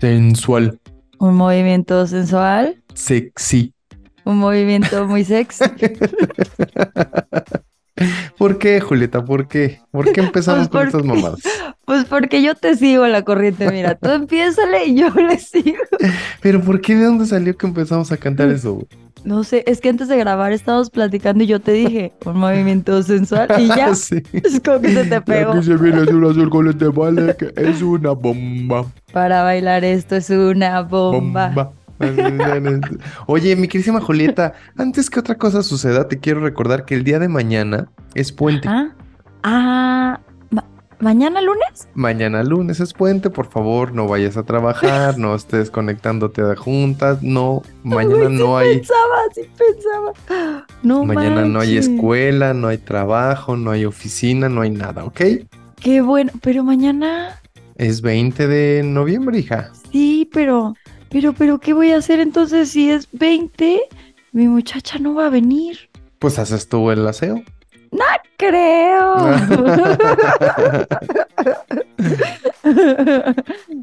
Sensual. Un movimiento sensual. Sexy. Un movimiento muy sexy. ¿Por qué, Julieta? ¿Por qué? ¿Por qué empezamos con estas mamadas? Pues porque yo te sigo la corriente, mira, tú empiézale y yo le sigo. Pero ¿por qué de dónde salió que empezamos a cantar eso? güey? No sé, es que antes de grabar estábamos platicando y yo te dije un movimiento sensual y ya. Sí. Es como que se te pegó. Aquí se viene azul azul con este vale que es una bomba. Para bailar esto es una bomba. Bomba. Oye, mi querísima Julieta, antes que otra cosa suceda, te quiero recordar que el día de mañana es puente. Ah, ah ¿mañana lunes? Mañana lunes es puente, por favor, no vayas a trabajar, no estés conectándote a juntas, no, mañana Uy, sí no hay, Pensaba, sí pensaba. No mañana no hay manches. escuela, no hay trabajo, no hay oficina, no hay nada, ¿ok? Qué bueno, pero mañana Es 20 de noviembre, hija. sí, pero, pero, pero, ¿qué voy a hacer entonces si es 20? Mi muchacha no va a venir. Pues haces tú el aseo. Creo.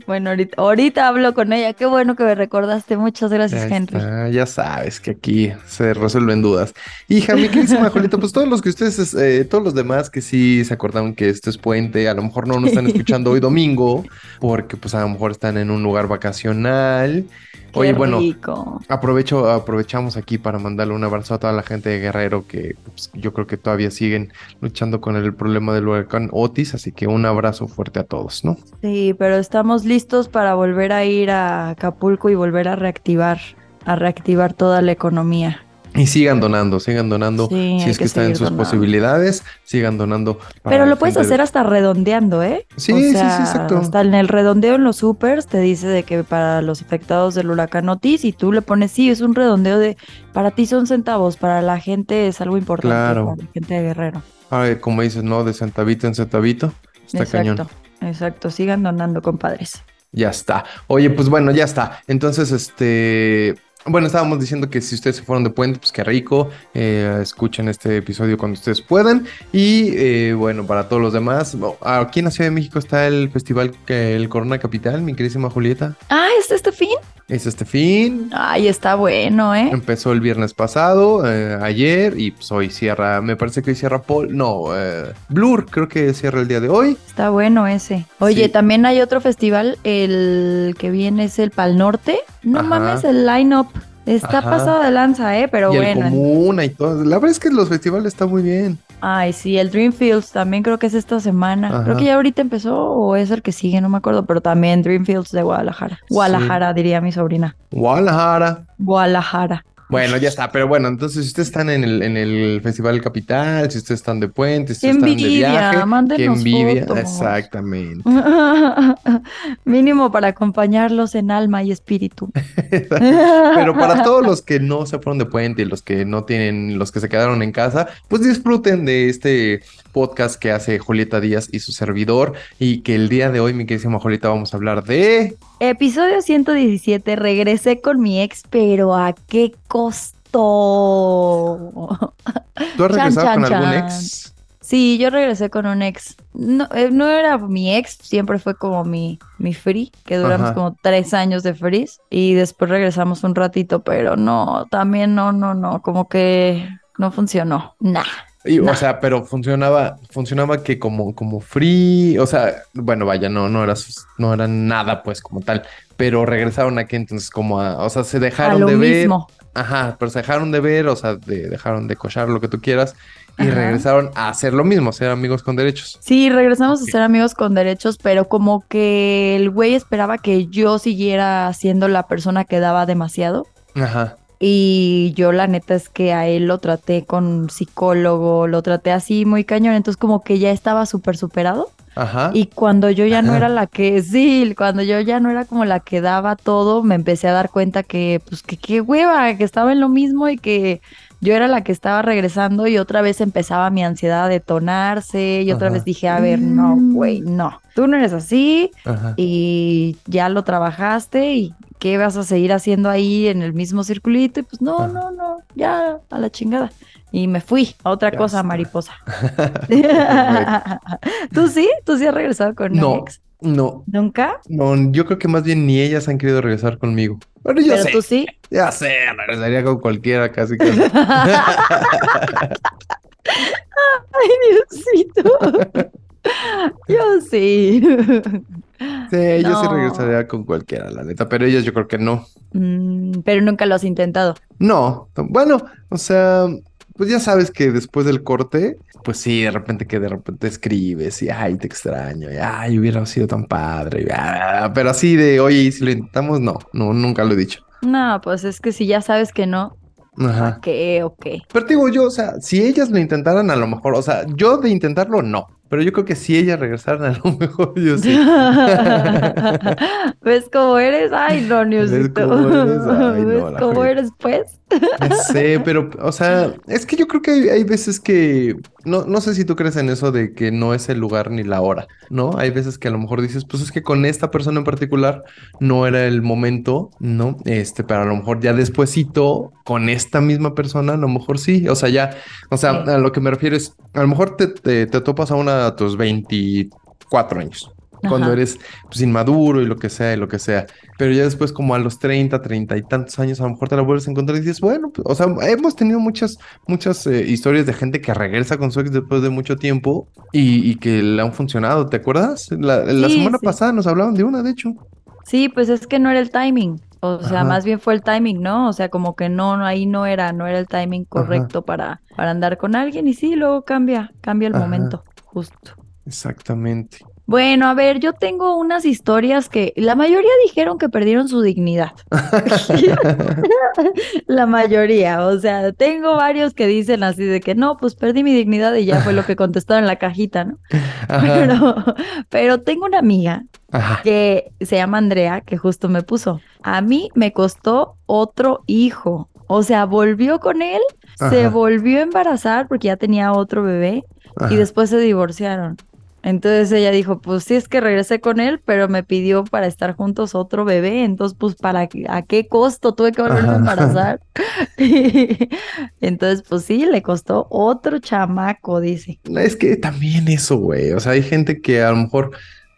bueno, ahorita, ahorita hablo con ella. Qué bueno que me recordaste. Muchas gracias, Henry. está, ya sabes que aquí se resuelven dudas. Hija, mi queridísima Julieta, pues todos los que ustedes, eh, todos los demás que sí se acordaron que esto es puente, a lo mejor no nos están escuchando hoy domingo, porque pues a lo mejor están en un lugar vacacional. Oye, bueno, rico. aprovecho, aprovechamos aquí para mandarle un abrazo a toda la gente de Guerrero que pues, yo creo que todavía siguen luchando con el problema del huracán Otis, así que un abrazo fuerte a todos, ¿no? Sí, pero estamos listos para volver a ir a Acapulco y volver a reactivar, a reactivar toda la economía. Y sigan donando, sigan donando. Sí, si es que, que están en sus donando. posibilidades, sigan donando. Pero lo puedes de- hacer hasta redondeando, ¿eh? Sí, O sí, sí, exacto. Hasta en el redondeo en los supers te dice de que para los afectados del huracán Otis y tú le pones, sí, es un redondeo de, para ti son centavos, para la gente es algo importante, Claro. para la gente de Guerrero. Ay, como dices, ¿no? De centavito en centavito. Está exacto, cañón. exacto. Sigan donando, compadres. Ya está. Oye, pues bueno, ya está. Entonces, este. Bueno, estábamos diciendo que si ustedes se fueron de puente, pues qué rico. eh, escuchen este episodio cuando ustedes puedan. Y eh, bueno, para todos los demás, oh, aquí en la Ciudad de México está el festival, el Corona Capital, mi queridísima Julieta. Ah, ¿está este fin? Es este fin. Ay, está bueno, ¿eh? Empezó el viernes pasado, eh, ayer, y pues hoy cierra, me parece que hoy cierra Paul, no, eh, Blur, creo que cierra el día de hoy. Está bueno ese. Oye, Sí. también hay otro festival, el que viene es el Pal Norte. No Ajá. mames, el line-up. Está Ajá. pasado de lanza, ¿eh? Pero y el bueno. Comuna y todo. La verdad es que los festivales están muy bien. Ay, sí, el Dreamfields también creo que es esta semana. Creo que ya ahorita empezó o es el que sigue, no me acuerdo, pero también Dreamfields de Guadalajara. Guadalajara, diría mi sobrina. Guadalajara. Guadalajara. Bueno, ya está, pero bueno, entonces si ustedes están en el, en el Festival Capital, si ustedes están de puente, si ¡Qué ustedes están de envidia! viaje, qué envidia, fotos. exactamente. Mínimo para acompañarlos en alma y espíritu. Pero para todos los que no se fueron de puente y los que no tienen, los que se quedaron en casa, pues disfruten de este podcast que hace Julieta Díaz y su servidor y que el día de hoy, mi queridísima Julieta, vamos a hablar de... Episodio 117, regresé con mi ex, pero ¿a qué costó? ¿Tú has regresado chan, con algún ex? Sí, yo regresé con un ex. No, eh, no era mi ex, siempre fue como mi, mi free, que duramos Ajá. como tres años de freeze y después regresamos un ratito, pero no, también no, no, no, como que no funcionó. Nah. Y, Nah. O sea, pero funcionaba, funcionaba que como, como free, o sea, bueno, vaya, no, no era, no era nada, pues, como tal, pero regresaron aquí entonces como a, o sea, se A dejaron lo de ver, mismo. ajá, pero se dejaron de ver, o sea, de- dejaron de cochar lo que tú quieras y Ajá. regresaron a hacer lo mismo, ser amigos con derechos. Sí, regresamos a ser amigos con derechos, pero como que el güey esperaba que yo siguiera siendo la persona que daba demasiado. Ajá. Y yo la neta es que a él lo traté con psicólogo, lo traté así muy cañón, entonces como que ya estaba súper superado. Ajá. Y cuando yo ya no Ajá. era la que, sí, cuando yo ya no era como la que daba todo, me empecé a dar cuenta que, pues, que qué hueva, que estaba en lo mismo y que yo era la que estaba regresando y otra vez empezaba mi ansiedad a detonarse y otra Ajá. vez dije, a ver, no, güey, no, tú no eres así Ajá. y ya lo trabajaste y ¿qué vas a seguir haciendo ahí en el mismo circulito? Y pues no, Ah. no, no, ya a la chingada. Y me fui a otra Ya cosa, está. mariposa. ¿Tú sí? ¿Tú sí has regresado con No. No, ¿Nunca? no, yo creo que más bien ni ellas han querido regresar conmigo. Pero yo Pero sé, tú sí. ya sé, regresaría con cualquiera casi casi. Ay, Diosito. Yo sí. Sí, yo sí No. regresaría con cualquiera, la neta, pero ellas yo creo que no. Mm, pero nunca lo has intentado. No, bueno, o sea, pues ya sabes que después del corte, pues sí, de repente que de repente escribes y ay, te extraño, y ay, hubiera sido tan padre, y, ah, pero así de, oye, ¿y si lo intentamos? No, no, nunca lo he dicho. No, pues es que si ya sabes que no, Ajá. ¿qué o qué? Pero te digo yo, o sea, si ellas lo intentaran, a lo mejor, o sea, yo de intentarlo, no. Pero yo creo que si ellas regresaran, a lo mejor yo sí. ¿Ves cómo eres? Ay, no, Niosito. cómo eres? Ay, no, ¿Ves cómo eres, pues? Ya sé, pero, o sea, es que yo creo que hay, hay veces que, no, no sé si tú crees en eso de que no es el lugar ni la hora, ¿no? Hay veces que a lo mejor dices, pues es que con esta persona en particular no era el momento, ¿no? Este, pero a lo mejor ya despuesito, con esta misma persona, a lo mejor sí, o sea, ya, o sea, a lo que me refiero es, a lo mejor te, te, te topas a una a tus 24 años. Cuando eres pues, inmaduro y lo que sea y lo que sea. Pero ya después, como a los 30, 30 y tantos años, a lo mejor te la vuelves a encontrar y dices, bueno, pues, o sea, hemos tenido muchas, muchas eh, historias de gente que regresa con su ex después de mucho tiempo y, y que le han funcionado. ¿Te acuerdas? La, la Sí, semana sí. pasada nos hablaban de una, de hecho. Sí, pues es que no era el timing. O sea, Ajá. más bien fue el timing, ¿no? O sea, como que no, no, ahí no era, no era el timing correcto para, para andar con alguien. Y sí, luego cambia, cambia el Ajá. momento, justo. Exactamente. Bueno, a ver, yo tengo unas historias que la mayoría dijeron que perdieron su dignidad. La mayoría, o sea, tengo varios que dicen así de que no, pues perdí mi dignidad y ya fue lo que contestaron en la cajita, ¿no? Pero, pero tengo una amiga Ajá. que se llama Andrea, que justo me puso, a mí me costó otro hijo. O sea, volvió con él, se volvió a embarazar porque ya tenía otro bebé Ajá. y después se divorciaron. Entonces ella dijo, pues sí es que regresé con él, pero me pidió para estar juntos otro bebé, entonces pues para qué- a qué costo tuve que volverme a embarazar. Entonces pues sí, le costó otro chamaco, dice. Es que también eso, güey. O sea, hay gente que a lo mejor,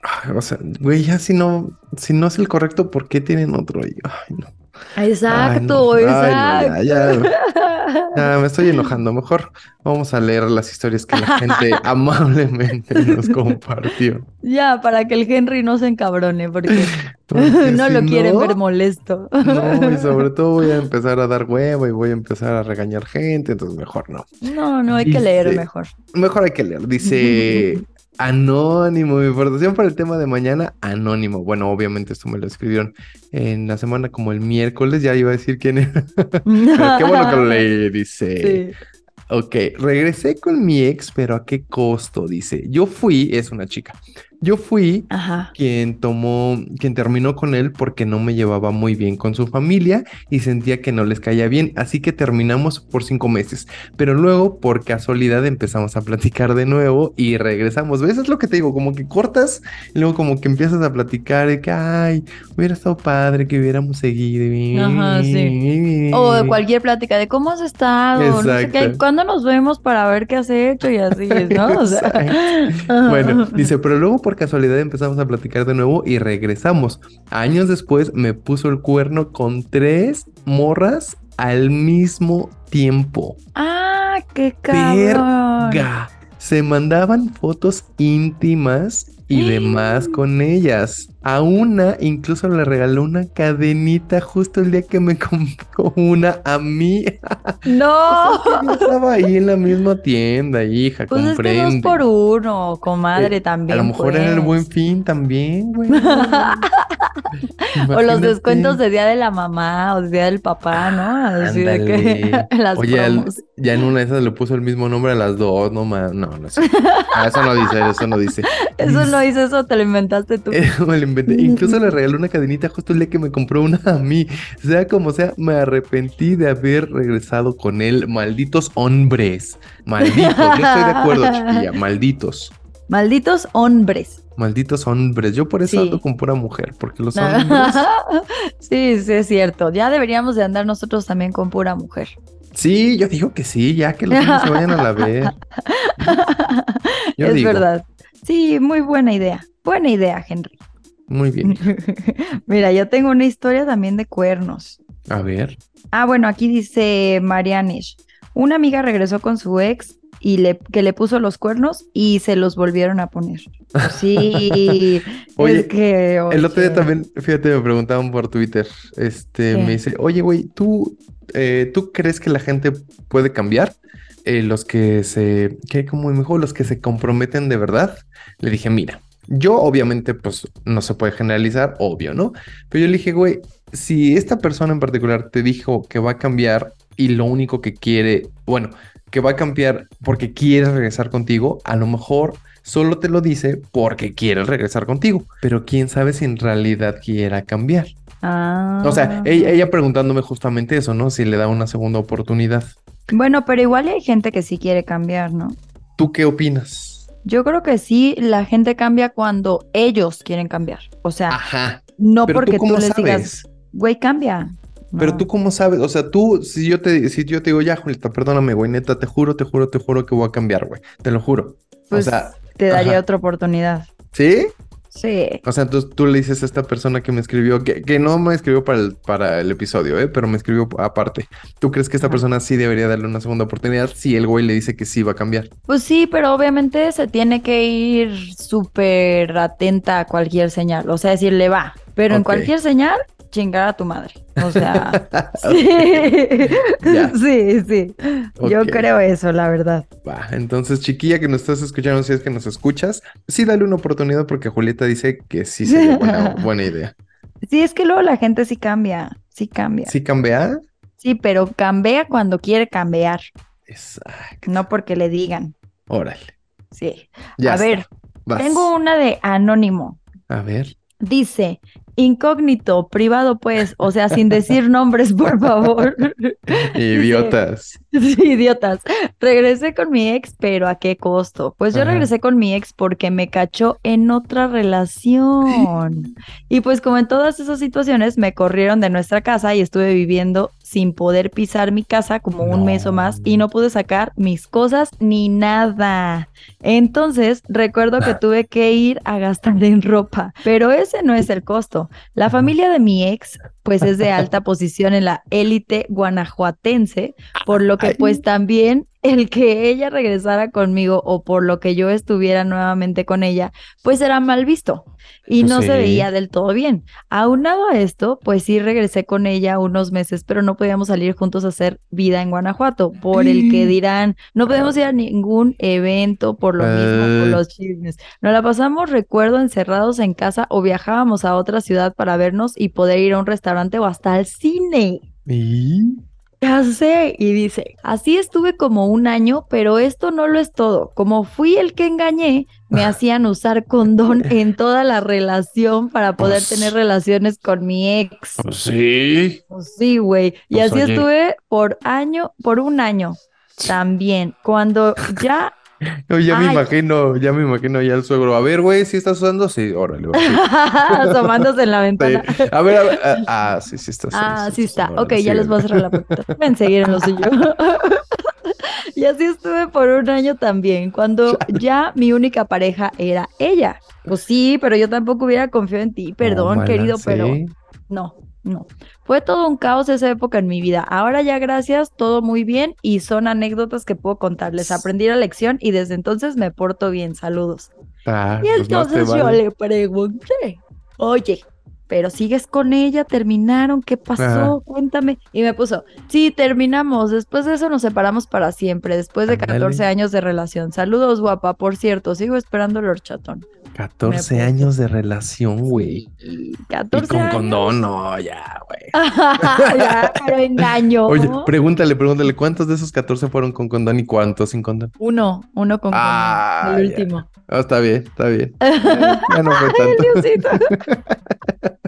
ay, o sea, güey, ya si no, si no es el correcto, ¿por qué tienen otro? Ay, no. Exacto, Ay, no. Ay, exacto. no, ya, ya. Ya, me estoy enojando. Mejor vamos a leer las historias que la gente amablemente nos compartió. Ya, para que el Henry no se encabrone, porque Porque no si lo quieren no, ver molesto. No, y sobre todo voy a empezar a dar huevo y voy a empezar a regañar gente, entonces mejor no. No, no, hay que leer mejor. Mejor hay que leer. Dice Anónimo, mi aportación para el tema de mañana, Anónimo. Bueno, obviamente esto me lo escribieron en la semana como el miércoles, ya iba a decir quién era. Pero qué bueno que lo leí, dice. Sí. Ok, regresé con mi ex, pero ¿a qué costo? Dice, yo fui, es una chica, yo fui Ajá. quien tomó, quien terminó con él porque no me llevaba muy bien con su familia y sentía que no les caía bien, así que terminamos por cinco meses. Pero luego, por casualidad, empezamos a platicar de nuevo y regresamos. ¿Ves? Es lo que te digo, como que cortas y luego como que empiezas a platicar de que, ay, hubiera estado padre que hubiéramos seguido. Ajá, sí. O de cualquier plática de cómo has estado, no sé qué, Exacto. ¿cuándo nos vemos para ver qué has hecho? Y así, ¿no? O sea, Exacto. Bueno, dice, pero luego por casualidad empezamos a platicar de nuevo y regresamos. Años después me puso el cuerno con tres morras al mismo tiempo. Ah, qué cabrón. Verga. Se mandaban fotos íntimas y demás con ellas. A una incluso le regaló una cadenita justo el día que me compró una a mí. No. Yo estaba ahí en la misma tienda, hija, Pues es que dos comprende. por uno, comadre, Eh, también. A lo mejor era el pues. buen fin también, güey. O los descuentos de Día de la Mamá o de Día del Papá, ¿no? Así de que las Oye, ya en una de esas le puso el mismo nombre a las dos, no ma- no, no sé. Ah, eso no dice, eso no dice. Eso no hice, eso te lo inventaste tú. Eh, me lo inventé. Incluso le regaló una cadenita justo el día que me compró una a mí. Sea como sea, me arrepentí de haber regresado con él. Malditos hombres. Malditos. Yo estoy de acuerdo, chiquilla. Malditos. Malditos hombres. Malditos hombres. Yo por eso Sí. ando con pura mujer, porque los hombres. sí, sí, es cierto. Ya deberíamos de andar nosotros también con pura mujer. Sí, yo digo que sí, ya que los hombres se vayan a la. Yo es digo. verdad. Sí, muy buena idea. Buena idea, Henry. Muy bien. Mira, yo tengo una historia también de cuernos. A ver. Ah, bueno, aquí dice Marianish. Una amiga regresó con su ex y le, que le puso los cuernos y se los volvieron a poner. Sí, Oye, es que, El otro día también, fíjate, me preguntaban por Twitter. Este, ¿Qué? me dice, oye, güey, ¿tú, eh, ¿tú crees que la gente puede cambiar? Eh, los que se, ¿qué? Como me dijo, los que se comprometen de verdad. Le dije, mira, yo obviamente, pues no se puede generalizar, obvio, ¿no? Pero yo le dije, güey, si esta persona en particular te dijo que va a cambiar y lo único que quiere, bueno, que va a cambiar porque quiere regresar contigo, a lo mejor solo te lo dice porque quiere regresar contigo, pero quién sabe si en realidad quiera cambiar. Ah. O sea, ella, ella preguntándome justamente eso, ¿no? Si le da una segunda oportunidad. Bueno, pero igual hay gente que sí quiere cambiar, ¿no? ¿Tú qué opinas? Yo creo que sí, la gente cambia cuando ellos quieren cambiar. O sea, Ajá. no Pero porque tú tú, les sabes? digas, güey, cambia. Pero tú cómo sabes, o sea, tú, si yo te, si yo te digo, ya, Julieta, perdóname, güey, neta, te juro, te juro, te juro que voy a cambiar, güey. Te lo juro. Pues o sea, te daría ajá. otra oportunidad. ¿sí? Sí. O sea, entonces tú le dices a esta persona que me escribió, que, que no me escribió para el, para el episodio, ¿eh? Pero me escribió aparte. ¿Tú crees que esta persona sí debería darle una segunda oportunidad si el güey le dice que sí va a cambiar? Pues sí, pero obviamente se tiene que ir súper atenta a cualquier señal. O sea, decirle va. Pero en cualquier señal, chingar a tu madre. O sea, sí. Sí, sí. Yo creo eso, la verdad. Va, entonces, chiquilla que nos estás escuchando, si es que nos escuchas, sí dale una oportunidad porque Julieta dice que sí sería buena, buena idea. Sí, es que luego la gente sí cambia. Sí cambia. Sí, ¿Sí cambia? pero cambia cuando quiere cambiar. Exacto. No porque le digan. Órale. Sí. Ya a está. ver, Vas. tengo una de Anónimo. A ver. Dice, incógnito, privado pues, o sea, sin decir nombres, por favor. Idiotas. Sí, idiotas. Regresé con mi ex, pero ¿a qué costo? Pues yo Ajá. regresé con mi ex porque me cachó en otra relación. Y pues como en todas esas situaciones, me corrieron de nuestra casa y estuve viviendo sin poder pisar mi casa como un mes o más y no pude sacar mis cosas ni nada. Entonces, recuerdo que tuve que ir a gastar en ropa, pero ese no es el costo. La familia de mi ex, pues es de alta posición en la élite guanajuatense, por lo que pues también el que ella regresara conmigo o por lo que yo estuviera nuevamente con ella, pues era mal visto y no sí. se veía del todo bien. Aunado a esto, pues sí regresé con ella unos meses, pero no podíamos salir juntos a hacer vida en Guanajuato, por el que dirán, no podemos ir a ningún evento por lo mismo, por Ah. los chismes. Nos la pasamos, recuerdo, encerrados en casa o viajábamos a otra ciudad para vernos y poder ir a un restaurante o hasta al cine. ¿Y? Ya sé, y dice, así estuve como un año, pero esto no lo es todo. Como fui el que engañé, me hacían usar condón en toda la relación para poder Pues- tener relaciones con mi ex. Pues sí. Pues sí, güey. Y Pues, así oye. estuve por año, por un año también. Cuando ya, Yo ya me imagino, ya me imagino ya el suegro. A ver, güey, ¿sí estás usando? Sí, órale, va, sí. asomándose en la ventana. Sí. A ver, a ver, ah, ah, sí, sí está. Ah, sí está. usando, Ok, órale, ya les voy a cerrar la puerta. Pueden seguir en lo suyo. Y así estuve por un año también, cuando ya mi única pareja era ella. Pues sí, pero yo tampoco hubiera confiado en ti, perdón, Tómala, querido, pero no, no. Fue todo un caos esa época en mi vida. Ahora ya gracias, todo muy bien y son anécdotas que puedo contarles. Aprendí la lección y desde entonces me porto bien. Saludos. Ah, Y pues entonces yo vale. le pregunté, oye, pero sigues con ella, terminaron, ¿qué pasó? Ajá. Cuéntame. Y me puso, sí, terminamos, después de eso nos separamos para siempre, después de Ándale. 14 años de relación. Saludos, guapa, por cierto, sigo esperando el horchatón. 14 Me años de relación, güey. Y Y 14 con años. condón, no, ya, güey. ya, pero engaño. Oye, pregúntale, pregúntale, ¿cuántos de esos 14 fueron con condón y cuántos sin condón? uno, uno con Ah, condón, el ya. último. Ah, está bien, está bien. Ya, ya no fue tanto. Diosito.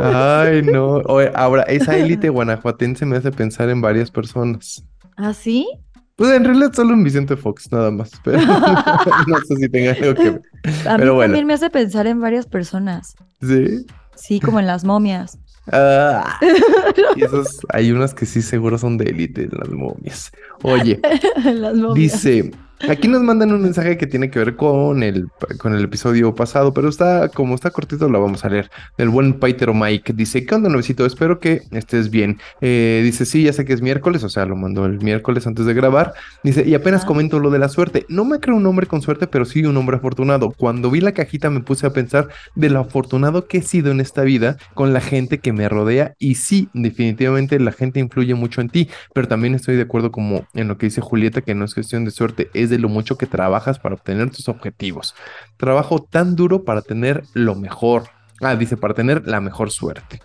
Ay, no. Oye, ahora, esa élite guanajuatense me hace pensar en varias personas. ¿Ah, sí? Pues en realidad solo en Vicente Fox, nada más. Pero no sé si tenga algo que ver. A mí Pero bueno. también me hace pensar en varias personas. Sí. Sí, como en las momias. Ah, y esos, hay unas que sí seguro son de élite, las momias. Oye, las momias. dice, aquí nos mandan un mensaje que tiene que ver con el, con el episodio pasado, pero está, como está cortito, lo vamos a leer. Del buen Paitero Mike. Dice, ¿qué onda, nuevecito? Espero que estés bien. Eh, dice, sí, ya sé que es miércoles, o sea, lo mandó el miércoles antes de grabar. Dice, y apenas Ah. comento lo de la suerte. No me creo un hombre con suerte, pero sí un hombre afortunado. Cuando vi la cajita me puse a pensar de lo afortunado que he sido en esta vida con la gente que me rodea. Y sí, definitivamente la gente influye mucho en ti, pero también estoy de acuerdo como en lo que dice Julieta, que no es cuestión de suerte, es de lo mucho que trabajas para obtener tus objetivos. Trabajo tan duro para tener lo mejor. Ah, dice, para tener la mejor suerte.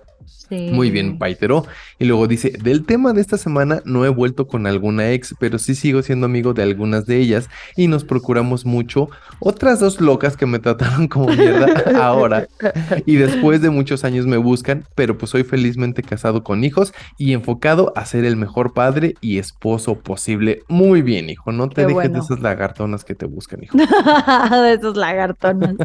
Sí. Muy bien, Paitero. Y luego dice, del tema de esta semana no he vuelto con alguna ex, pero sí sigo siendo amigo de algunas de ellas y nos procuramos mucho. Otras dos locas que me trataron como mierda ahora y después de muchos años me buscan, pero pues soy felizmente casado con hijos y enfocado a ser el mejor padre y esposo posible. Muy bien, hijo, no te Qué dejes bueno. de esas lagartonas que te buscan, hijo. de esos lagartones.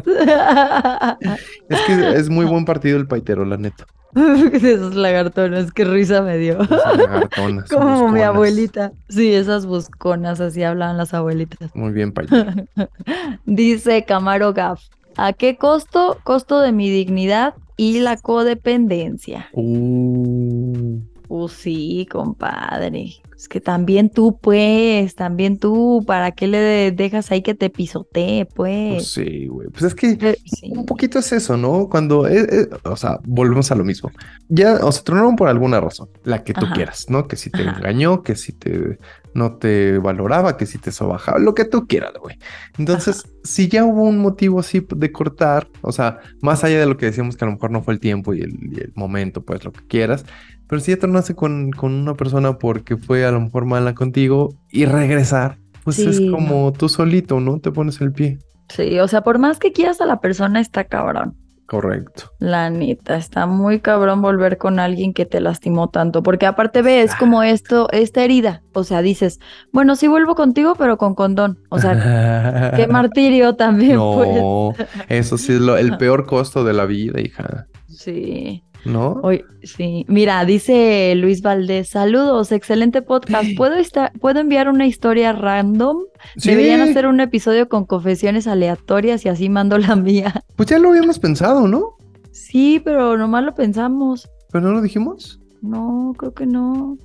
Es que es muy buen partido el Paitero, la neta. de esos lagartones, qué risa me dio. Esas lagartonas. Como mi abuelita. Sí, esas busconas, así hablaban las abuelitas. Muy bien, Paitero. Dice Camaro Gaff. ¿A qué costo? Costo de mi dignidad y la codependencia. Uh. Uh, sí, compadre. Es que también tú, pues, también tú, ¿para qué le de- dejas ahí que te pisotee, Pues pues? sí, güey. Pues es que sí. un poquito es eso, ¿no? Cuando, eh, eh, o sea, volvemos a lo mismo. Ya, o sea, tronaron por alguna razón, la que tú Ajá. quieras, ¿no? Que si te Ajá. engañó, que si te no te valoraba, que si te sobajaba, lo que tú quieras, güey. Entonces, si ya hubo un motivo así de cortar, o sea, más allá de lo que decíamos que a lo mejor no fue el tiempo y el, y el momento, pues lo que quieras, pero si ya tronaste con, con una persona porque fue a lo mejor mala contigo y regresar, pues es como tú solito, ¿no? Te pones el pie. Sí, o sea, por más que quieras a la persona, está cabrón. Correcto. La neta, está muy cabrón volver con alguien que te lastimó tanto, porque aparte ves como esto, esta herida, o sea, dices, bueno, sí vuelvo contigo, pero con condón, o sea, qué martirio también, pues. No, eso sí es lo- el peor costo de la vida, hija. Sí, ¿No? Oye, sí. Mira, dice Luis Valdés, saludos, excelente podcast. ¿Puedo, ¿puedo enviar una historia random? Sí, Deberían hacer un episodio con confesiones aleatorias y así mando la mía. pues ya lo habíamos pensado, ¿no? Sí, pero nomás lo pensamos. Pero no lo dijimos. No, creo que no.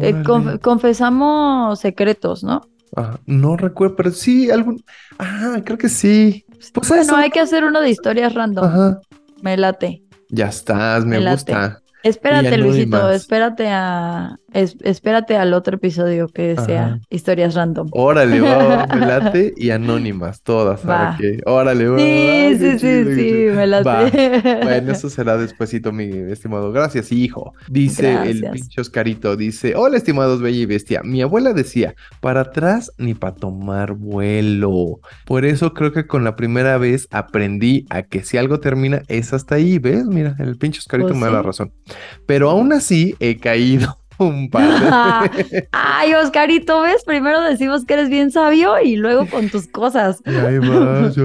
Eh, conf- confesamos secretos, ¿no? Ah, no recuerdo, pero sí, algún. Ah, creo que sí. Pues Bueno, eso. hay que hacer uno de historias random. Ajá. Me late. Ya estás, me gusta. Espérate, Luisito, espérate a es- espérate al otro episodio que sea historias random. Órale, va, me late y anónimas, todas. Va. ¿para qué? Órale, va. Sí, sí, sí, sí, me late. Va. Bueno, eso será despuesito, mi estimado. Gracias, hijo. Dice el pinche Oscarito, dice, hola, estimados Bella y Bestia. Mi abuela decía, para atrás ni para tomar vuelo. Por eso creo que con la primera vez aprendí a que si algo termina es hasta ahí, ¿ves? Mira, el pinche Oscarito Pues me da la razón. Pero aún así he caído un par de. Ay, Oscarito, ¿ves? Primero decimos que eres bien sabio y luego con tus cosas. Y ahí vas,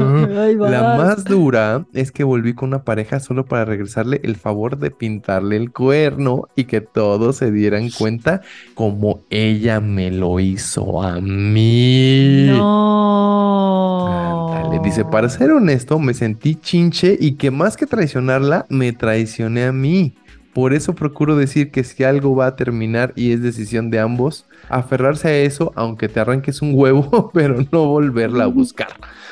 La más dura es que volví con una pareja solo para regresarle el favor de pintarle el cuerno y que todos se dieran cuenta como ella me lo hizo a mí. No. Ándale, dice, para ser honesto, me sentí chinche y que más que traicionarla, me traicioné a mí. Por eso procuro decir que si algo va a terminar y es decisión de ambos, aferrarse a eso, aunque te arranques un huevo, pero no volverla a buscar.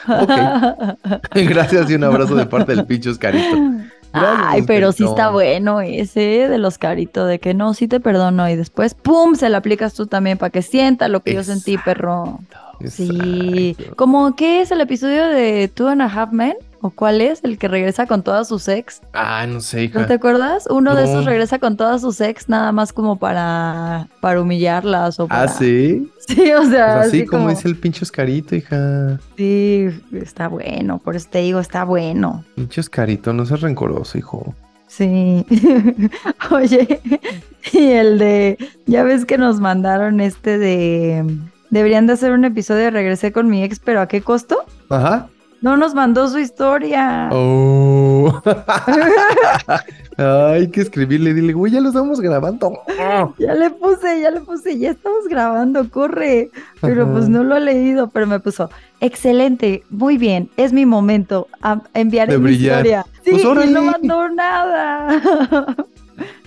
Ok. Gracias y un abrazo de parte del pinche Oscarito. Gracias, Ay, pero sí está bueno ese del Oscarito, de que no, sí te perdono y después, ¡pum!, se lo aplicas tú también para que sienta lo que yo sentí, perro. Sí. ¿Cómo qué es el episodio de Two and a Half Men? ¿O cuál es? El que regresa con todas sus ex. Ah, no sé, hija. ¿No te acuerdas? Uno de esos regresa con todas sus ex nada más como para, para humillarlas o para... Ah, sí. Sí, o sea, Pues así así como como... dice el pinche Oscarito, hija. Sí, está bueno, por eso te digo, está bueno. Pinche Oscarito, no seas rencoroso, hijo. Sí. Oye, y el de, ya ves que nos mandaron este de, deberían de hacer un episodio de Regresé con mi ex, pero ¿a qué costo? Ajá. No nos mandó su historia. Oh. Hay que escribirle, dile, güey, ya lo estamos grabando. Ya le puse, ya le puse, ya estamos grabando, corre. Pero pues no lo ha leído, pero me puso, excelente, muy bien, es mi momento, a, enviaré De mi historia. Sí, Pues, y no mandó nada.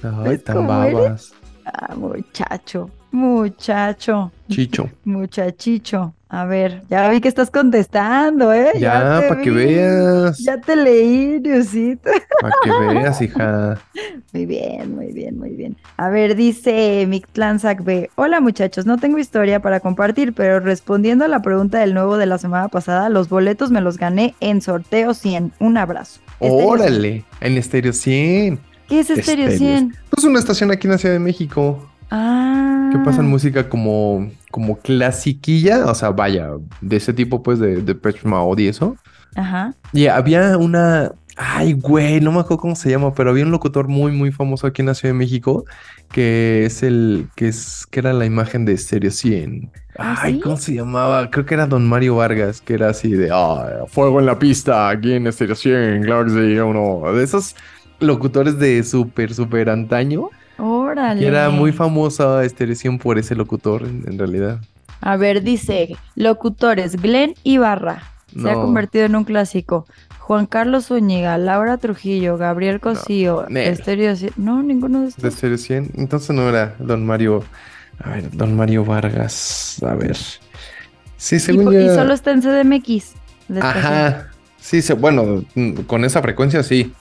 Ay, ¿Ves tan babas. Ah, muchacho, muchacho, Chicho. muchachicho. A ver, ya vi que estás contestando, ¿eh? Ya, para que veas. Ya te leí, Diosito. Para que veas, hija. Muy bien, muy bien, muy bien. A ver, dice Mictlán B. Hola muchachos, no tengo historia para compartir, pero respondiendo a la pregunta del nuevo de la semana pasada, los boletos me los gané en sorteo 100. Un abrazo. 100. Órale, en Estéreo 100. ¿Qué es Estéreo Estéreo 100? Pues una estación aquí en la Ciudad de México. Ah. Que pasan música como, como clasiquilla, o sea, vaya, de ese tipo, pues, de, de Depeche Mode y eso. Ajá. Y había una, ay, güey, no me acuerdo cómo se llama, pero había un locutor muy, muy famoso aquí en la Ciudad de México, que es el, que es, que era la imagen de Stereo 100. ¿Ah, Ay, sí? ¿cómo se llamaba? Creo que era Don Mario Vargas, que era así de, ah, fuego en la pista, aquí en Stereo 100, claro que sí, uno de esos locutores de súper, súper antaño, Órale. que era muy famosa Stereo 100 por ese locutor, en, en realidad. A ver, dice, locutores, Glenn Ibarra. Se ha No. convertido en un clásico. Juan Carlos Zúñiga, Laura Trujillo, Gabriel Cosío, Nel. Estéreo 100. No, ninguno de De estos. Stereo 100, entonces no era Don Mario, a ver, Don Mario Vargas, a ver. Sí, Y, según po- yo. y solo está en CDMX. estación. Ajá. Sí, se, bueno, con esa frecuencia sí.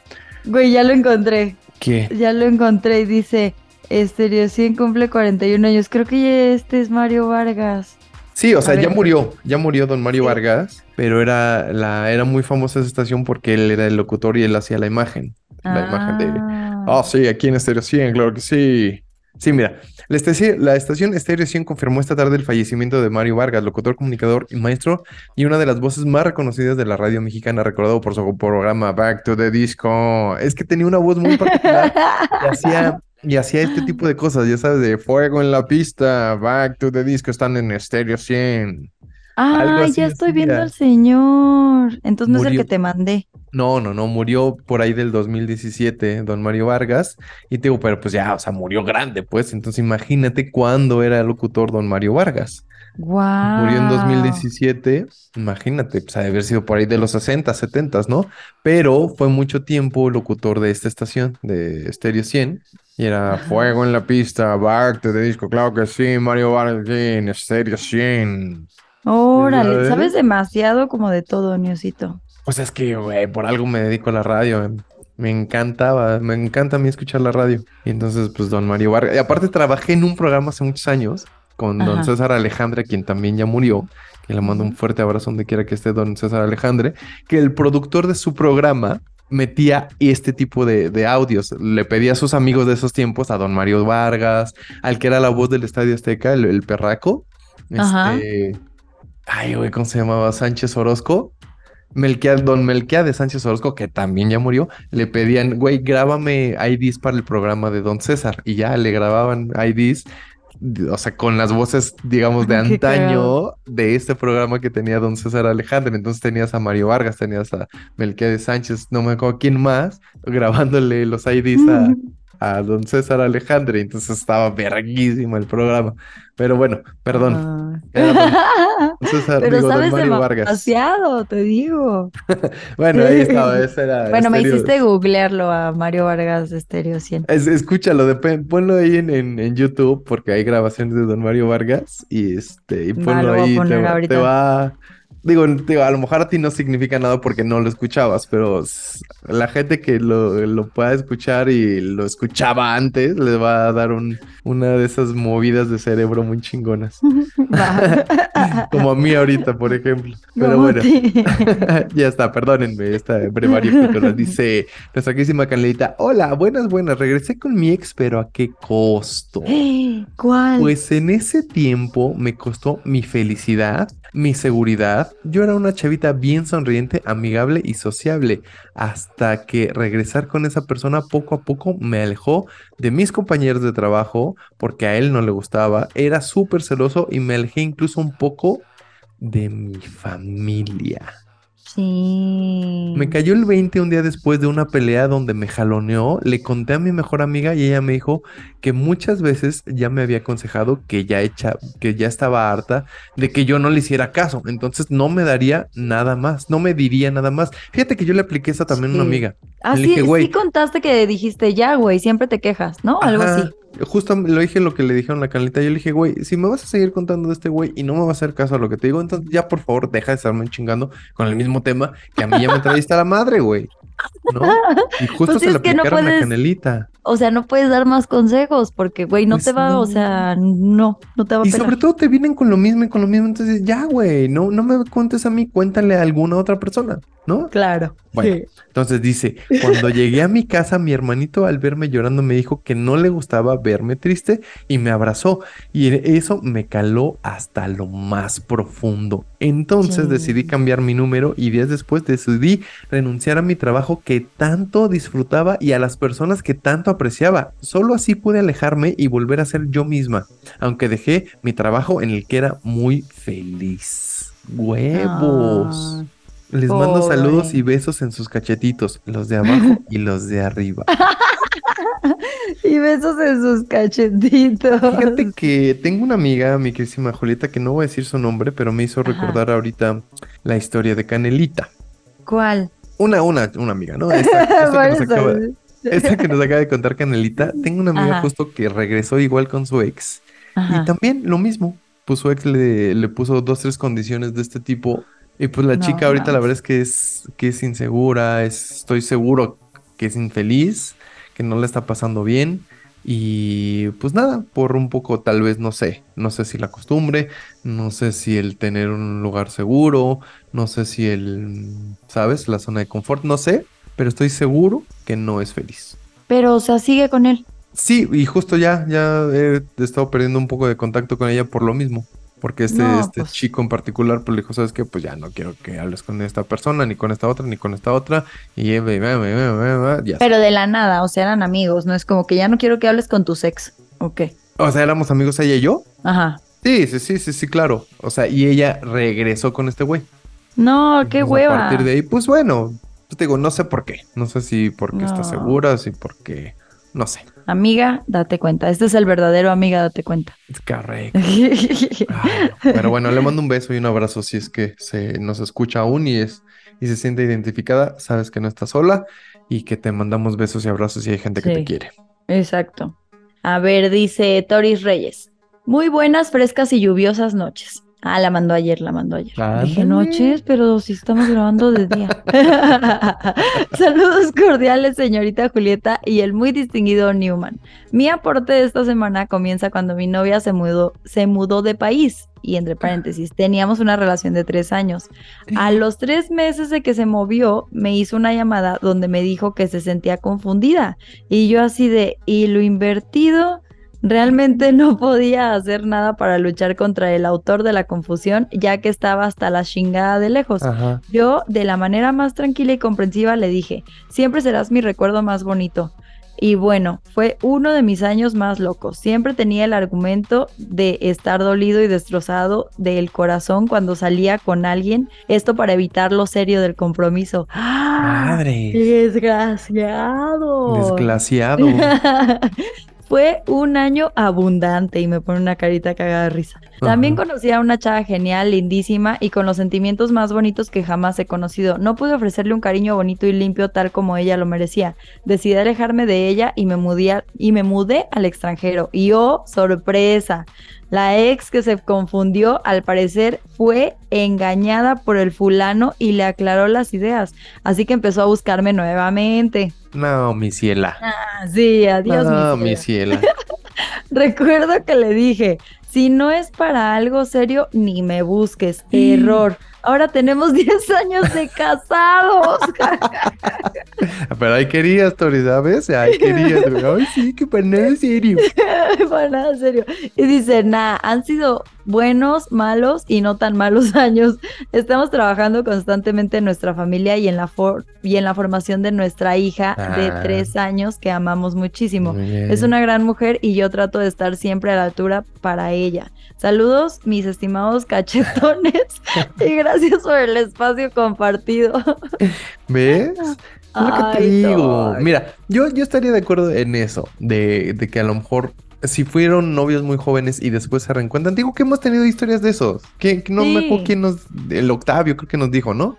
Güey, ya lo encontré. ¿Qué? Ya lo encontré y dice, Estéreo 100 cumple 41 años. Creo que este es Mario Vargas. Sí, o sea, ya murió, ya murió Don Mario Sí. Vargas, pero era la, era muy famosa esa estación porque él era el locutor y él hacía la imagen. La imagen de. Ah. Ah, sí, aquí en Estéreo 100, claro que sí. Sí, mira, la estación, la estación Estéreo 100 confirmó esta tarde el fallecimiento de Mario Vargas, locutor, comunicador y maestro, y una de las voces más reconocidas de la radio mexicana, recordado por su programa Back to the Disco. Es que tenía una voz muy particular y hacía, y hacía este tipo de cosas, ya sabes, de fuego en la pista, Back to the Disco, están en Estéreo 100. Ah, ya estoy viendo al señor. Entonces no es el Murió. que te mandé. No, no, no, murió por ahí del 2017, don Mario Vargas, y te digo, pero pues ya, o sea, murió grande, pues, entonces imagínate cuándo era locutor don Mario Vargas. Wow. Murió en 2017, imagínate, pues ha de haber sido por ahí de los 60, 70, ¿no? Pero fue mucho tiempo locutor de esta estación, de Stereo 100, y era Ajá. Fuego en la pista, to the Disco, claro que sí, Mario Vargas, en Stereo 100. Órale, ¿Sabes? sabes demasiado como de todo, Niosito. Pues es que, güey, por algo me dedico a la radio. Me, me encantaba, me encanta a mí escuchar la radio. Y entonces, pues, don Mario Vargas. Y aparte, trabajé en un programa hace muchos años con don. César Alejandre, quien también ya murió. Que le mando un fuerte abrazo donde quiera que esté don César Alejandre. Que el productor de su programa metía este tipo de, de audios. Le pedía a sus amigos de esos tiempos, a don Mario Vargas, al que era la voz del Estadio Azteca, el, el perraco. Ajá. Este. Ay, güey, ¿cómo se llamaba? Sánchez Orozco. Melquiad, don Melquiad de Sánchez Orozco, que también ya murió, le pedían, güey, grábame IDs para el programa de Don César. Y ya le grababan IDs, o sea, con las voces, digamos, de antaño de este programa que tenía Don César Alejandro. Entonces tenías a Mario Vargas, tenías a Melquiad de Sánchez, no me acuerdo quién más, grabándole los IDs a, a Don César Alejandro. y Entonces estaba verguísimo el programa. Pero bueno, perdón. Ah. Don César, Pero digo, don sabes Mario Vargas. demasiado, te digo. Bueno, ahí estaba, ese era Bueno, me hiciste googlearlo a Mario Vargas de Estéreo 100. Es- escúchalo, ponlo ahí en, en, en YouTube porque hay grabaciones de Don Mario Vargas y este y ponlo ahí, te, te va, digo, va- a lo mejor a ti no significa nada porque no lo escuchabas, pero la gente que lo, lo pueda escuchar y lo escuchaba antes le va a dar un, una de esas movidas de cerebro muy chingonas, como a mí ahorita, por ejemplo. Pero bueno. Ya está, perdónenme esta brevario. Dice nuestra querísima Canelita, hola, buenas, buenas, regresé con mi ex, pero ¿a qué costo? ¿Cuál? Pues en ese tiempo me costó mi felicidad mi seguridad. Yo era una chavita bien sonriente, amigable y sociable, hasta que regresar con esa persona poco a poco me alejó de mis compañeros de trabajo porque a él no le gustaba, era súper celoso y me alejé incluso un poco de mi familia. Sí. Me cayó el 20 un día después de una pelea donde me jaloneó, le conté a mi mejor amiga y ella me dijo que muchas veces ya me había aconsejado que ya hecha, que ya estaba harta de que yo no le hiciera caso, entonces no me daría nada más, no me diría nada más. Fíjate que yo le apliqué esa también a una amiga. Ah, Le sí, dije, sí contaste que dijiste ya, güey, siempre te quejas, ¿no? Algo Ajá, así. Justo lo dije lo que le dijeron a la canelita. Yo le dije, güey, si me vas a seguir contando de este güey y no me vas a hacer caso a lo que te digo, entonces ya por favor deja de estarme chingando con el mismo tema que a mí ya me traíste a la madre, güey. ¿No? Y justo Pues se le que no aplicaron a puedes- canelita. O sea, no puedes dar más consejos porque, güey, no Pues te va, o no. sea, no, no te va a Y sobre todo te vienen con lo mismo y con lo mismo. Entonces, ya, güey, no, no me cuentes a mí, cuéntale a alguna otra persona, ¿no? Claro. Bueno, sí. entonces dice, cuando llegué a mi casa, mi hermanito al verme llorando me dijo que no le gustaba verme triste y me abrazó. Y eso me caló hasta lo más profundo. Entonces Sí. decidí cambiar mi número y días después decidí renunciar a mi trabajo que tanto disfrutaba y a las personas que tanto apreciaba. Solo así pude alejarme y volver a ser yo misma, aunque dejé mi trabajo en el que era muy feliz. Huevos. Ah, Les mando saludos y besos en sus cachetitos, los de abajo y los de arriba. y besos en sus cachetitos. Fíjate que tengo una amiga, mi querísima Julieta, que no voy a decir su nombre, pero me hizo Ajá. recordar ahorita la historia de Canelita. ¿Cuál? Una, una, una amiga, ¿no? Esta, que nos acaba, esta que nos acaba de contar Canelita. Tengo una amiga Ajá. justo que regresó igual con su ex. Ajá. Y también lo mismo. Pues su ex le, le puso dos, tres condiciones de este tipo. Y pues la No chica ahorita la verdad es que es, que es insegura, es, estoy seguro que es infeliz, que no le está pasando bien. Y pues nada, por un poco tal vez, no sé, no sé si la costumbre, no sé si el tener un lugar seguro, no sé si el, ¿sabes? La zona de confort, no sé, pero estoy seguro que no es feliz. Pero, o sea, sigue con él. Sí, y justo ya, ya he estado perdiendo un poco de contacto con ella por lo mismo. Porque este, No, este pues. chico en particular, pues le dijo, ¿sabes qué? Pues ya no quiero que hables con esta persona, ni con esta otra, ni con esta otra. Y eh, ya. Pero de la nada, o sea, eran amigos, no es como que ya no quiero que hables con tus ex. Ok. O sea, éramos amigos ella y yo. Ajá. Sí, sí, sí, sí, sí, claro. O sea, y ella regresó con este güey. No, qué Entonces, hueva. A partir de ahí, pues bueno, pues te digo, no sé por qué. No sé si porque está No. segura, si porque, no sé. Amiga, date cuenta. Este es el verdadero amiga, date cuenta. Es correcto. Ah, Pero bueno, le mando un beso y un abrazo si es que se nos escucha aún y es y se siente identificada, sabes que no está sola y que te mandamos besos y abrazos si hay gente que te quiere. Exacto. A ver, dice Toris Reyes. Muy buenas, frescas y lluviosas noches. Ah, la mandó ayer, la mandó ayer. Dije noches, pero si estamos grabando de día. Saludos cordiales, señorita Julieta y el muy distinguido Newman. Mi aporte de esta semana comienza cuando mi novia se mudó, se mudó de país. Y entre paréntesis, teníamos una relación de tres años. A los tres meses de que se movió, me hizo una llamada donde me dijo que se sentía confundida. Y yo así de, ¿y lo invertido? Realmente no podía hacer nada para luchar contra el autor de la confusión, ya que estaba hasta la chingada de lejos. Ajá. Yo, de la manera más tranquila y comprensiva, le dije, siempre serás mi recuerdo más bonito. Y bueno, fue uno de mis años más locos. Siempre tenía el argumento de estar dolido y destrozado del corazón cuando salía con alguien, esto para evitar lo serio del compromiso. ¡Ah! Madre. Desgraciado. Desgraciado. Fue un año abundante y me pone una carita cagada de risa. También conocí a una chava genial, lindísima y con los sentimientos más bonitos que jamás he conocido. No pude ofrecerle un cariño bonito y limpio tal como ella lo merecía. Decidí alejarme de ella y me mudé, a- y me mudé al extranjero. Y oh, sorpresa, la ex que se confundió al parecer fue engañada por el fulano y le aclaró las ideas. Así que empezó a buscarme nuevamente. No, mi ciela. Ah, sí, adiós. No, mi ciela. Recuerdo que le dije, si no es para algo serio, ni me busques. Error. Ahora tenemos 10 años de casados. Pero ahí querías, Tori, ¿sabes? Ahí querías. Ay, sí, que para nada serio. para nada serio. Y dice, nah, han sido buenos, malos y no tan malos años. Estamos trabajando constantemente en nuestra familia y en la, for y en la formación de nuestra hija de Ah. tres años que amamos muchísimo. Es una gran mujer y yo trato de estar siempre a la altura para ella. Saludos, mis estimados cachetones, y gracias por el espacio compartido. ¿Ves? Es lo que te Ay, digo. Mira, yo, yo estaría de acuerdo en eso, de, de que a lo mejor si fueron novios muy jóvenes y después se reencuentran, digo que hemos tenido historias de esos. Que, que no me acuerdo quién nos, el Octavio creo que nos dijo, ¿no?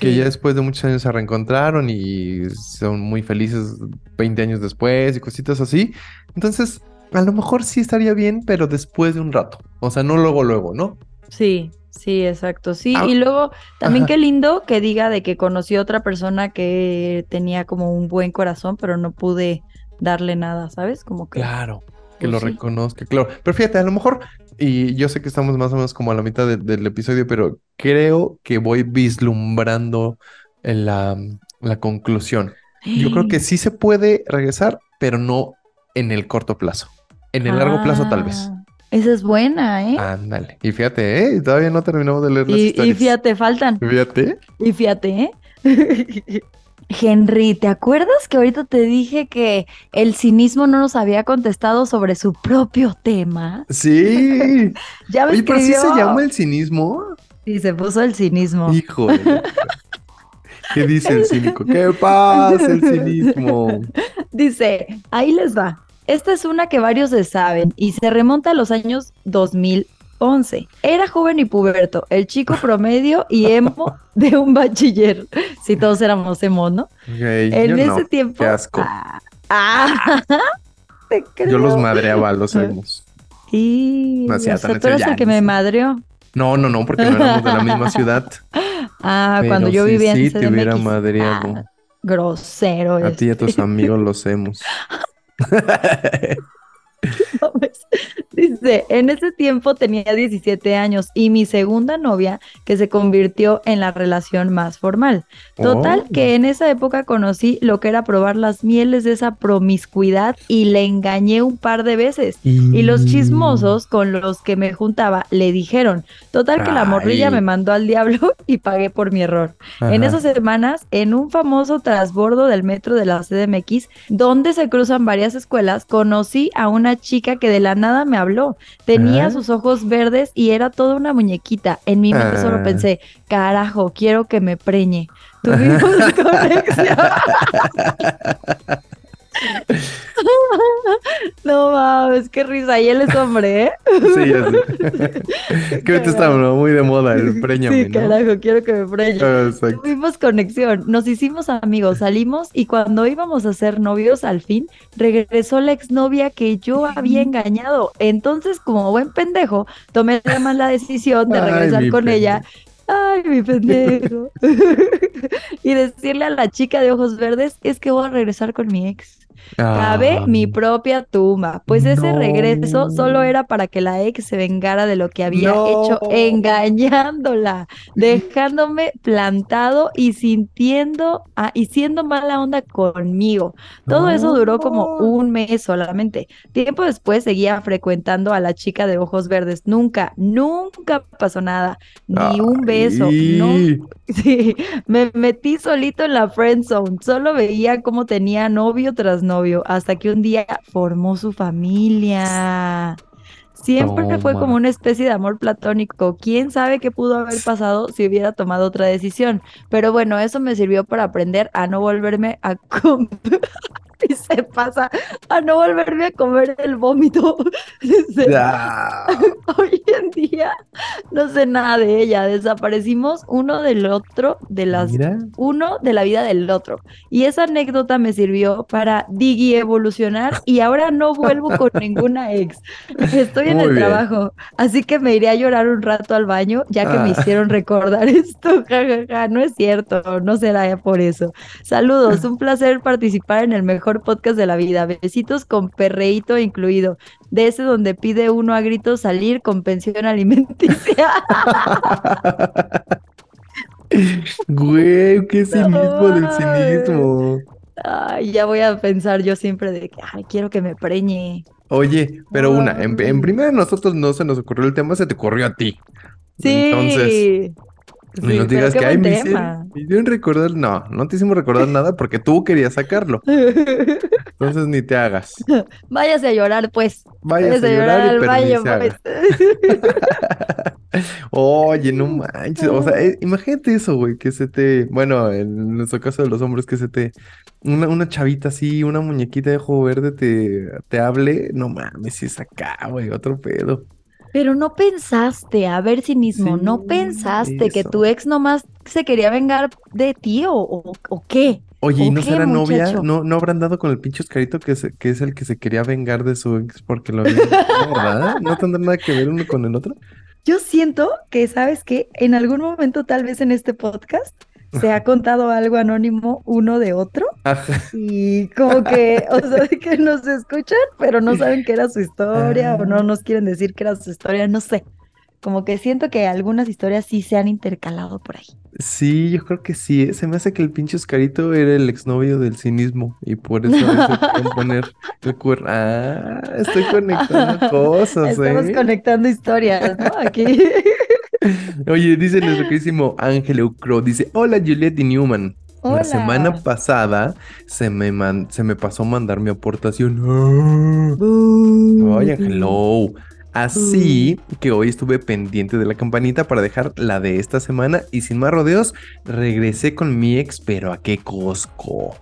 Que Sí. ya después de muchos años se reencontraron y son muy felices 20 años después y cositas así. Entonces, a lo mejor sí estaría bien, pero después de un rato. O sea, no luego, luego, ¿no? Sí, sí, exacto. Sí, Ah, y luego también ajá. qué lindo que diga de que conoció a otra persona que tenía como un buen corazón, pero no pude darle nada, ¿sabes? Como que Claro, que Pues lo sí. reconozca, claro. Pero fíjate, a lo mejor, y yo sé que estamos más o menos como a la mitad de- del episodio, pero creo que voy vislumbrando en la, la conclusión. Yo creo que sí se puede regresar, pero no en el corto plazo. En el largo plazo, tal vez. Esa es buena, ¿eh? Ándale. Y fíjate, ¿eh? Todavía no terminamos de leer las y, y historias. fíjate, faltan. Fíjate. Y fíjate, ¿eh? Henry, ¿te acuerdas que ahorita te dije que el cinismo no nos había contestado sobre su propio tema? Sí. Ya me Oye, pero sí se llama el cinismo. Y se puso el cinismo. Híjole. ¿Qué dice el cínico? ¿Qué pasa el cinismo? Dice, ahí les va. Esta es una que varios se saben y se remonta a los años 2011. Era joven y puberto, el chico promedio y emo de un bachiller. Si todos éramos emo, ¿no? En ese no. tiempo. Qué asco. Ah, ah, te Yo los madreaba, los emos. Y No o sea, tú eres el que me madreó. No, no, no, porque no éramos de la misma ciudad. Ah, Pero cuando yo sí, vivía en sí, te hubiera CDMX. madreado. Ah, grosero. A ti y a este. tus amigos los hemos. that was, Dice, en ese tiempo tenía 17 años y mi segunda novia que se convirtió en la relación más formal. Total Oh. que en esa época conocí lo que era probar las mieles de esa promiscuidad y le engañé un par de veces. Y los chismosos con los que me juntaba le dijeron, total que la morrilla Ay. me mandó al diablo y pagué por mi error. En Ajá. esas semanas, en un famoso transbordo del metro de la CDMX, donde se cruzan varias escuelas, conocí a una chica que de la nada me habló. Tenía Ah. sus ojos verdes y era toda una muñequita. En mi mente solo Ah. pensé, carajo, quiero que me preñe. Tuvimos conexión. No mames, qué risa. Y él es hombre, ¿eh? Sí, ya sé. que ahorita está ¿no? muy de moda el preñame, Sí, ¿no? carajo, quiero que me preñe. Ah, Exacto. Tuvimos conexión, nos hicimos amigos, salimos y cuando íbamos a ser novios al fin, regresó la exnovia que yo había engañado. Entonces, como buen pendejo, tomé la mala decisión de regresar con ella. Ay, mi pendejo. y decirle a la chica de ojos verdes, es que voy a regresar con mi ex. Cabe Ah, mi propia tumba, pues ese regreso solo era para que la ex se vengara de lo que había No. hecho engañándola, dejándome plantado y sintiendo ah, y siendo mala onda conmigo. Todo eso duró como un mes solamente. Tiempo después seguía frecuentando a la chica de ojos verdes. Nunca, nunca pasó nada, ni un beso, no. Sí, me metí solito en la friend zone. Solo veía cómo tenía novio tras novio, hasta que un día formó su familia. Siempre fue Toma. como una especie de amor platónico. ¿Quién sabe qué pudo haber pasado si hubiera tomado otra decisión? Pero bueno, eso me sirvió para aprender a no volverme a y se pasa a no volverme a comer el vómito. Hoy en día no sé nada de ella. Desaparecimos uno del otro, de las Mira. uno de la vida del otro. Y esa anécdota me sirvió para digi evolucionar y ahora no vuelvo con ninguna ex. Estoy en el bien. trabajo, así que me iré a llorar un rato al baño ya que me Ah. hicieron recordar esto. Ja, ja, ja. No es cierto, no será por eso. Saludos, un placer participar en el mejor podcast de la vida. Besitos con perreíto incluido. De ese donde pide uno a gritos salir con pensión alimenticia. Güey, qué cinismo del cinismo. Ay, ya voy a pensar yo siempre de que, ay, quiero que me preñe. Oye, pero una, en, en primera nosotros no se nos ocurrió el tema, se te ocurrió a ti. Sí. Entonces, Sí, no digas que hay me hicieron, tema. me hicieron recordar. No, no te hicimos recordar nada porque tú querías sacarlo. Entonces ni te hagas. Váyase a llorar, pues. Vayas a llorar al baño, pues. Oye, no manches. O sea, eh, imagínate eso, güey, que se te. Bueno, en nuestro caso de los hombres, que se te. Una, una chavita así, una muñequita de ojo verde te, te hable. No mames, si es acá, güey, otro pedo. Pero no pensaste, a ver, cinismo, no Sí, pensaste que tu ex nomás se quería vengar de ti o, o, o qué. Oye, ¿y ¿O no será novia? ¿No, no habrán dado con el pinche Oscarito que es, que es el que se quería vengar de su ex porque lo había ¿verdad? ¿No tendrá nada que ver uno con el otro? Yo siento que, ¿sabes qué? En algún momento, tal vez en este podcast, se ha contado algo anónimo uno de otro Ajá. y como que, o sea, de que nos escuchan, pero no saben que era su historia o Ah. no nos quieren decir que era su historia, no sé. Como que siento que algunas historias sí se han intercalado por ahí. Sí, yo creo que sí. ¿eh? Se me hace que el pinche Oscarito era el exnovio del cinismo y por eso pueden poner el cuerno. Ah, estoy conectando cosas, Estamos ¿eh? conectando historias, ¿no? Aquí. Oye, dice nuestro queridísimo Ángel Eucro, dice, hola Juliette y Newman. La semana pasada se me, man- se me pasó mandar mi aportación. Oye, hello. Así que hoy estuve pendiente de la campanita para dejar la de esta semana y sin más rodeos regresé con mi ex, pero a qué cosco.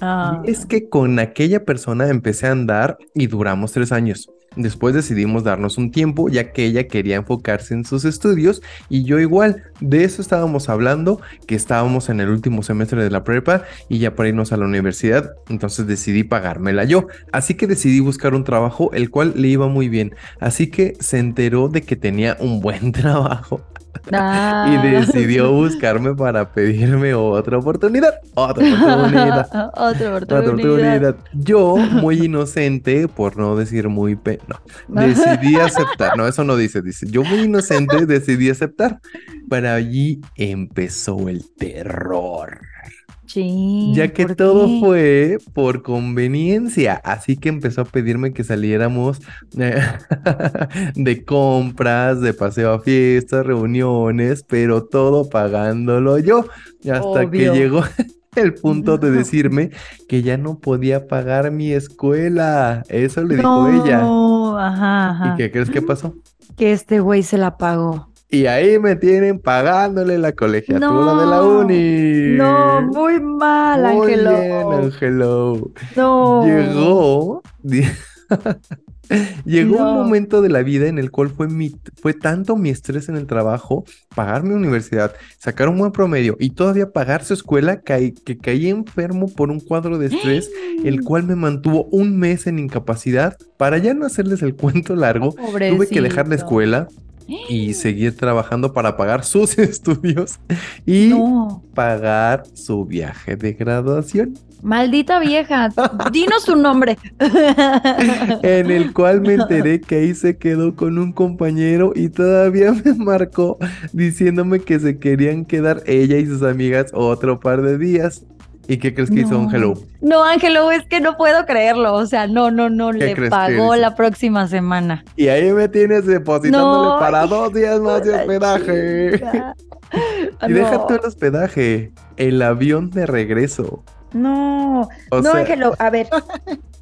Ah. Y es que con aquella persona empecé a andar y duramos tres años. Después decidimos darnos un tiempo ya que ella quería enfocarse en sus estudios y yo igual. De eso estábamos hablando, que estábamos en el último semestre de la prepa y ya para irnos a la universidad, entonces decidí pagármela yo. Así que decidí buscar un trabajo el cual le iba muy bien. Así que se enteró de que tenía un buen trabajo Ah. y decidió buscarme para pedirme otra oportunidad. Otra oportunidad. Otra Otra oportunidad. oportunidad. Yo, muy inocente, por no decir muy pe... No, decidí aceptar. No, eso no dice, dice. Yo, muy inocente, decidí aceptar. Pero allí empezó el terror. Ya que ¿por todo qué? fue por conveniencia. Así que empezó a pedirme que saliéramos eh, de compras, de paseo a fiestas, reuniones, pero todo pagándolo yo. Hasta que llegó el punto de decirme que ya no podía pagar mi escuela. Eso le dijo ella. Ajá. ¿Y qué crees que pasó? Que este güey se la pagó. Y ahí me tienen pagándole la colegiatura de la uni. No, muy mal, Muy bien, Ángelo. No. Llegó. Llegó un momento de la vida en el cual fue, mi, fue tanto mi estrés en el trabajo, pagar mi universidad, sacar un buen promedio y todavía pagar su escuela que caí enfermo por un cuadro de estrés, el cual me mantuvo un mes en incapacidad. Para ya no hacerles el cuento largo, tuve que dejar la escuela y seguir trabajando para pagar sus estudios y No. pagar su viaje de graduación. Maldita vieja. Dinos su nombre. en el cual me enteré que ahí se quedó con un compañero y todavía me marcó diciéndome que se querían quedar ella y sus amigas otro par de días. ¿Y qué crees que hizo. Ángelo? No, Ángelo, es que no puedo creerlo. O sea, no, no, no. ¿Qué Le pagó la próxima semana. Y ahí me tienes depositándole No, para dos días más de hospedaje. Y deja No. tú el hospedaje, el avión de regreso. No, O no, sea, Ángelo, a ver.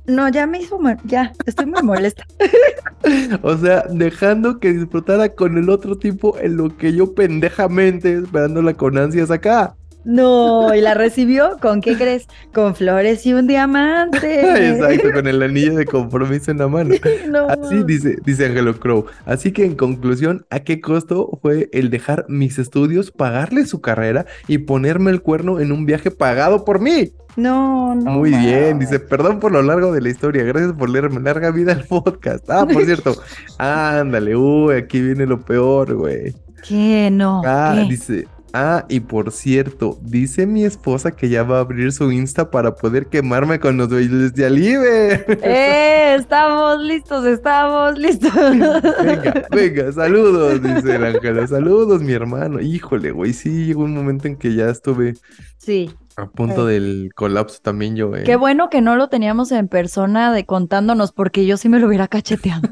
No, ya me hizo, ya, estoy muy molesta. o sea, dejando que disfrutara con el otro tipo en lo que yo pendejamente esperándola con ansias acá. No, y la recibió, ¿con qué crees? Con flores y un diamante. Exacto, con el anillo de compromiso en la mano. No. Así dice, dice Angelo Crow. Así que en conclusión, ¿a qué costo fue el dejar mis estudios, pagarle su carrera y ponerme el cuerno en un viaje pagado por mí? No, no. Muy bien, dice, perdón por lo largo de la historia, gracias por leerme larga vida al podcast. Ah, por cierto, ándale, uy, aquí viene lo peor, güey. ¿Qué? No. Ah, ¿qué? dice, Ah, y por cierto, dice mi esposa que ya va a abrir su Insta para poder quemarme con los bailes de Alive. ¡Eh! Estamos listos, estamos listos. Venga, venga, saludos, dice el ángel. Saludos, mi hermano. Híjole, güey, sí, llegó un momento en que ya estuve Sí. A punto del colapso también yo, eh. Qué bueno que no lo teníamos en persona de contándonos, porque yo sí me lo hubiera cacheteado.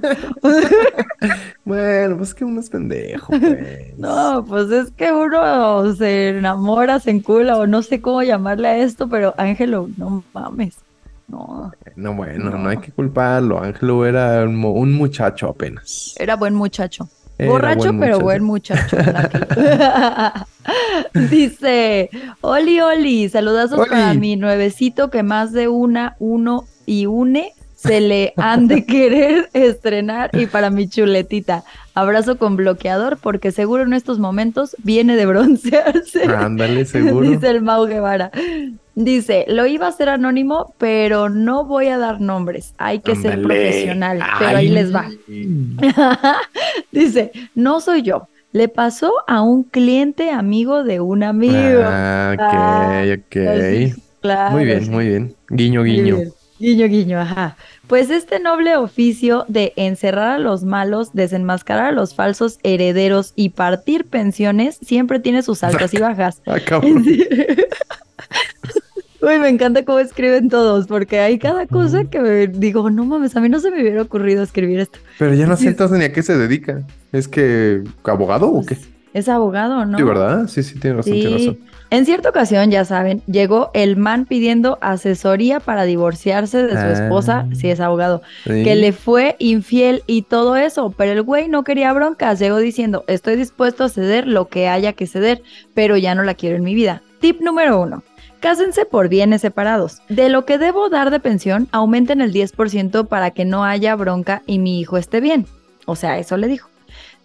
Bueno, pues que uno es pendejo, pues. No, pues es que uno se enamora, se encula, o no sé cómo llamarle a esto, pero Ángelo, no mames. No, No, bueno, no, No. hay que culparlo. Ángelo era un muchacho apenas. era buen muchacho. Era Borracho, buen pero buen muchacho. Dice, Oli, Oli, saludazos Oli. para mi nuevecito que más de una, uno y une se le han de querer estrenar y para mi chuletita. Abrazo con bloqueador porque seguro en estos momentos viene de broncearse. Ándale, seguro. Dice el Mau Guevara. Dice, lo iba a hacer anónimo, pero no voy a dar nombres. Hay que ser profesional, pero ahí les va. Dice, no soy yo. Le pasó a un cliente amigo de un amigo. Ah, Ah, ok, ok. Así, claro, Muy bien, muy bien. Guiño, guiño. bien. Guiño, guiño, ajá. Pues este noble oficio de encerrar a los malos, desenmascarar a los falsos herederos y partir pensiones siempre tiene sus altas y bajas. Ah. Uy, me encanta cómo escriben todos, porque hay cada cosa que me digo, no mames, a mí no se me hubiera ocurrido escribir esto. Pero ya no sé entonces ni a qué se dedica. ¿Es que abogado o qué? Es abogado, ¿no? Sí, ¿verdad? Sí, sí, tiene razón, tiene Sí. razón. En cierta ocasión, ya saben, llegó el man pidiendo asesoría para divorciarse de su Ah. esposa, si es abogado, Sí. que le fue infiel y todo eso, pero el güey no quería broncas, llegó diciendo, estoy dispuesto a ceder lo que haya que ceder, pero ya no la quiero en mi vida. Tip número uno. Cásense por bienes separados. De lo que debo dar de pensión, aumenten el 10% para que no haya bronca y mi hijo esté bien. O sea, eso le dijo.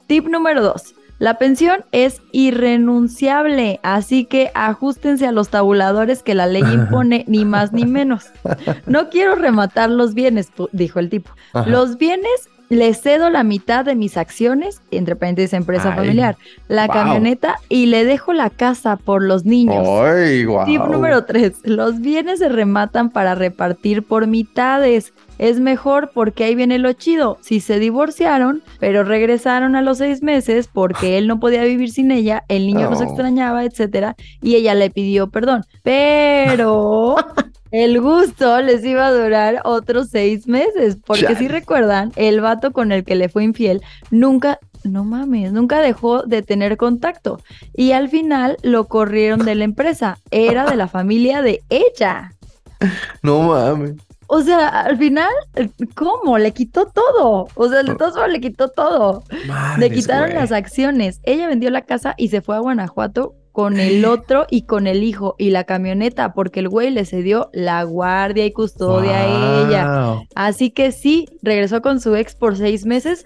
Tip número 2. La pensión es irrenunciable, así que ajustense a los tabuladores que la ley impone, ni más ni menos. No quiero rematar los bienes, dijo el tipo. Ajá. Los bienes le cedo la mitad de mis acciones, entre paréntesis empresa Ay, familiar, la wow. camioneta y le dejo la casa por los niños. Ay, guau. Tip número 3. Los bienes se rematan para repartir por mitades. Es mejor porque ahí viene lo chido. Si se divorciaron, pero regresaron a los seis meses porque él no podía vivir sin ella, el niño los Oh. extrañaba, etcétera, y ella le pidió perdón. Pero el gusto les iba a durar otros seis meses. Porque si recuerdan, el vato con el que le fue infiel nunca. No mames, nunca dejó de tener contacto. Y al final lo corrieron de la empresa. Era de la familia de ella. No mames. O sea, al final, ¿cómo? Le quitó todo. O sea, de todos modos le quitó todo. Le quitaron güey. las acciones. Ella vendió la casa y se fue a Guanajuato con el otro y con el hijo y la camioneta porque el güey le cedió la guardia y custodia a ella. Así que sí, regresó con su ex por seis meses,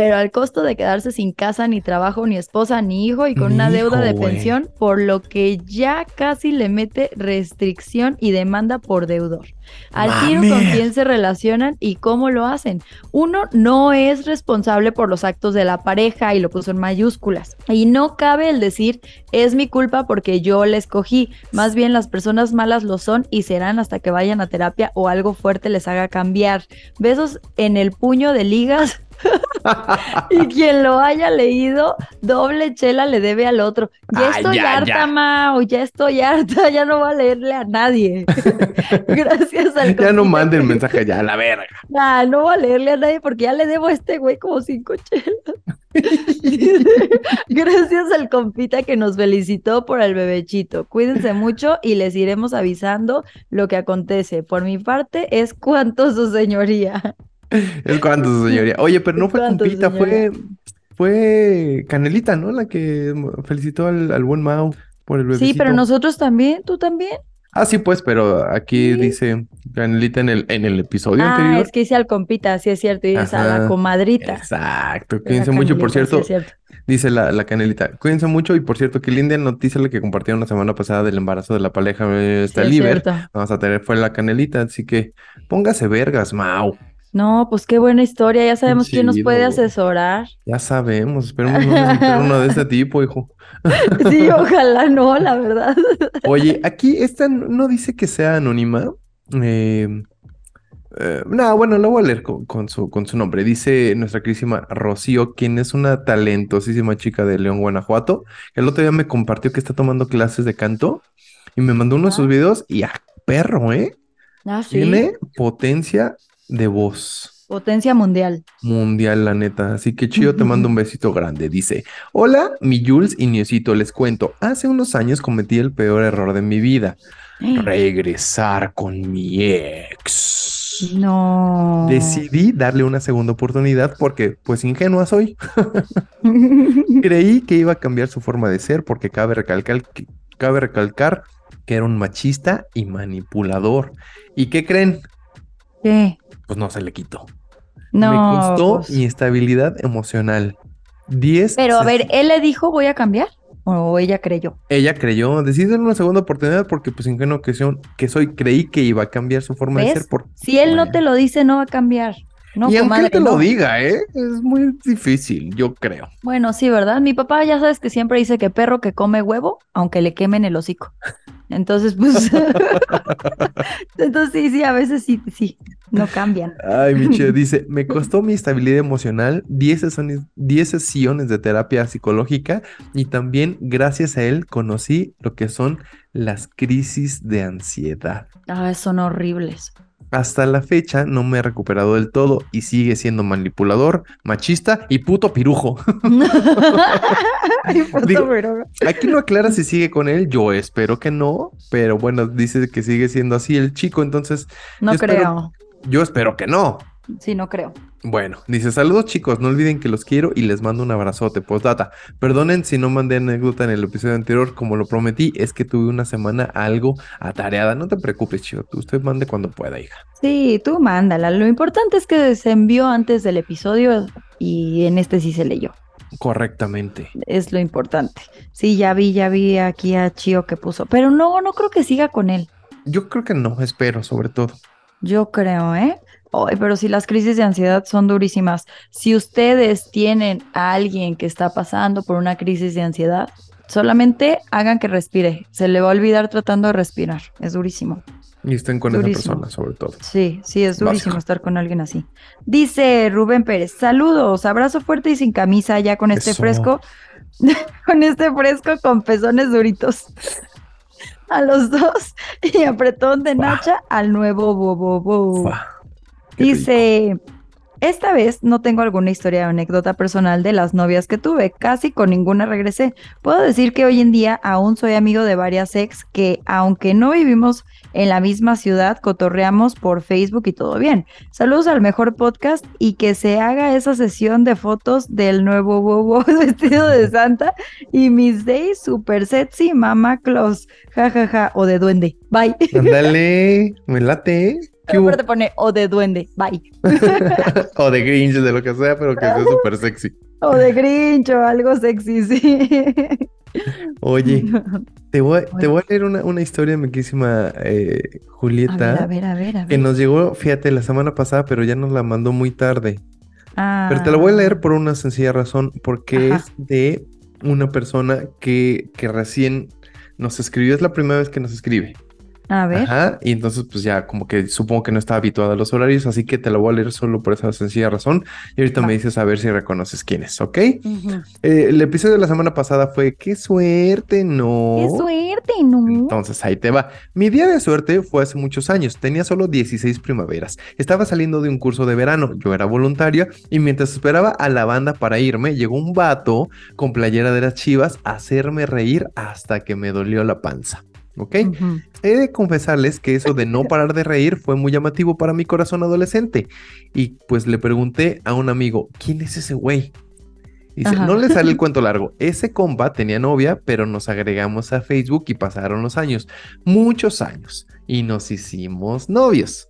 pero al costo de quedarse sin casa, ni trabajo, ni esposa, ni hijo y con una deuda hijo, de güey. pensión, por lo que ya casi le mete restricción y demanda por deudor. Al tiro con quién se relacionan y cómo lo hacen. Uno no es responsable por los actos de la pareja y lo puso en mayúsculas. Y no cabe el decir es mi culpa porque yo la escogí. Más bien las personas malas lo son y serán hasta que vayan a terapia o algo fuerte les haga cambiar. Besos en el puño de ligas. y quien lo haya leído, doble chela le debe al otro. Ya Ah, estoy ya, harta, ya. Mau, ya estoy harta, ya no voy a leerle a nadie. Gracias al Ya no manden mensaje ya, a la verga. Nah, no voy a leerle a nadie porque ya le debo a este güey como cinco chelas. Gracias al compita que nos felicitó por el bebechito. Cuídense mucho y les iremos avisando lo que acontece. Por mi parte, es cuanto su señoría. Es cuánto, su señoría. Oye, pero no fue compita, fue, fue Canelita, ¿no? La que felicitó al, al buen Mau por el Sí, pero bebecito. nosotros también, tú también. Ah, sí, pues, pero aquí Sí. dice Canelita en el, en el episodio Ah, anterior. es que hice al compita, sí es cierto, y es a la comadrita. Exacto, cuídense mucho, por sí cierto, es cierto. dice la, la Canelita, cuídense mucho y por cierto, qué linda noticia la que compartieron la semana pasada del embarazo de la pareja, eh, Sí está es cierto. vamos a tener, fue la Canelita, así que póngase vergas, Mau. No, pues qué buena historia. Ya sabemos quién nos puede asesorar. Ya sabemos, esperemos no uno de este tipo, hijo. Sí, ojalá no, la verdad. Oye, aquí esta no dice que sea anónima. Eh, eh, no, bueno, lo voy a leer con, con su, con su nombre. Dice nuestra queridísima Rocío, quien es una talentosísima chica de León, Guanajuato. El otro día me compartió que está tomando clases de canto y me mandó uno de sus Ah. videos y ¡ah, perro, eh! Ah, sí. Tiene potencia de voz. Potencia mundial. Mundial, la neta. Así que chido, te mando un besito grande. Dice: Hola, mi Jules y Niosito, les cuento. Hace unos años cometí el peor error de mi vida: regresar con mi ex. No. Decidí darle una segunda oportunidad porque, pues, ingenua soy. Creí que iba a cambiar su forma de ser porque cabe recalcar que, cabe recalcar que era un machista y manipulador. ¿Y qué creen? ¿Qué? Pues no se le quitó. No. Me costó pues. mi estabilidad emocional. 10. Pero a ver, ¿él le dijo voy a cambiar? ¿O ella creyó? Ella creyó, decidí darle una segunda oportunidad porque, pues, ingenuo que, son- que soy, creí que iba a cambiar su forma de ser. Por... Si él no te lo dice, no va a cambiar. No, y aunque él te lo diga, ¿eh? Es muy difícil, yo creo. Bueno, sí, ¿verdad? Mi papá ya sabes que siempre dice que perro que come huevo, aunque le quemen el hocico. Entonces, pues. Entonces, sí, sí, a veces sí, sí, no cambian. Ay, mi chido, dice, me costó mi estabilidad emocional, 10 sesiones, 10 sesiones de terapia psicológica y también gracias a él conocí lo que son las crisis de ansiedad. Ah, son horribles. Hasta la fecha no me he recuperado del todo y sigue siendo manipulador, machista y puto pirujo. Ay, puto Digo, pero- Aquí no aclara si sigue con él, yo espero que no, pero bueno, dice que sigue siendo así el chico, entonces No yo espero- creo. yo espero que no. Sí, no creo. Bueno, dice saludos chicos, no olviden que los quiero y les mando un abrazote. Postdata, perdonen si no mandé anécdota en el episodio anterior, como lo prometí, es que tuve una semana algo atareada. No te preocupes, chido, usted mande cuando pueda, hija. Sí, tú mándala. Lo importante es que se envió antes del episodio y en este sí se leyó. Correctamente. Es lo importante. Sí, ya vi, ya vi aquí a Chio que puso. Pero no, no creo que siga con él. Yo creo que no, espero, sobre todo. Yo creo, ¿eh? Ay, pero si las crisis de ansiedad son durísimas. Si ustedes tienen a alguien que está pasando por una crisis de ansiedad, solamente hagan que respire. Se le va a olvidar tratando de respirar. Es durísimo. Y estén con Durísimo. esa persona, sobre todo. Sí, sí, es durísimo Básico. estar con alguien así. Dice Rubén Pérez, saludos, abrazo fuerte y sin camisa, ya con este Eso. fresco, con este fresco con pezones duritos. A los dos y apretón de nacha al nuevo bobo. bo. Fua, qué rico. Dice, esta vez no tengo alguna historia o anécdota personal de las novias que tuve, casi con ninguna regresé. Puedo decir que hoy en día aún soy amigo de varias ex que, aunque no vivimos en la misma ciudad, cotorreamos por Facebook y todo bien. Saludos al mejor podcast y que se haga esa sesión de fotos del nuevo bobo vestido de santa y Miss Day super sexy, mamá Claus, jajaja, o de duende. Bye. Ándale, me late. Aparte pone o de duende. Bye. o de Grinch, de lo que sea, pero que sea súper sexy. O de Grinch o algo sexy, sí. Oye, te voy, a- te Oye. voy a leer una, una historia, mi querísima eh, A ver, Julieta, a ver, a ver, a que ver. nos llegó, fíjate, la semana pasada, pero ya nos la mandó muy tarde. Pero te la Ah, voy a leer por una sencilla razón, porque Ajá. es de una persona que, que recién nos escribió, es la primera vez que nos escribe. A ver. Ajá, y entonces pues ya como que supongo que no está habituada a los horarios, así que te la voy a leer solo por esa sencilla razón. Y ahorita me dices a ver si reconoces quién es, ¿ok? Eh, el episodio de la semana pasada fue ¡Qué suerte! No. ¡Qué suerte, no! Entonces ahí te va. Mi día de suerte fue hace muchos años. Tenía solo 16 primaveras. Estaba saliendo de un curso de verano. Yo era voluntaria y mientras esperaba a la banda para irme, llegó un vato con playera de las chivas a hacerme reír hasta que me dolió la panza. ¿Ok? He de confesarles que eso de no parar de reír fue muy llamativo para mi corazón adolescente. Y pues le pregunté a un amigo, ¿quién es ese güey? Dice, Ajá. no le sale el cuento largo. Ese compa tenía novia, pero nos agregamos a Facebook y pasaron los años, muchos años, y nos hicimos novios.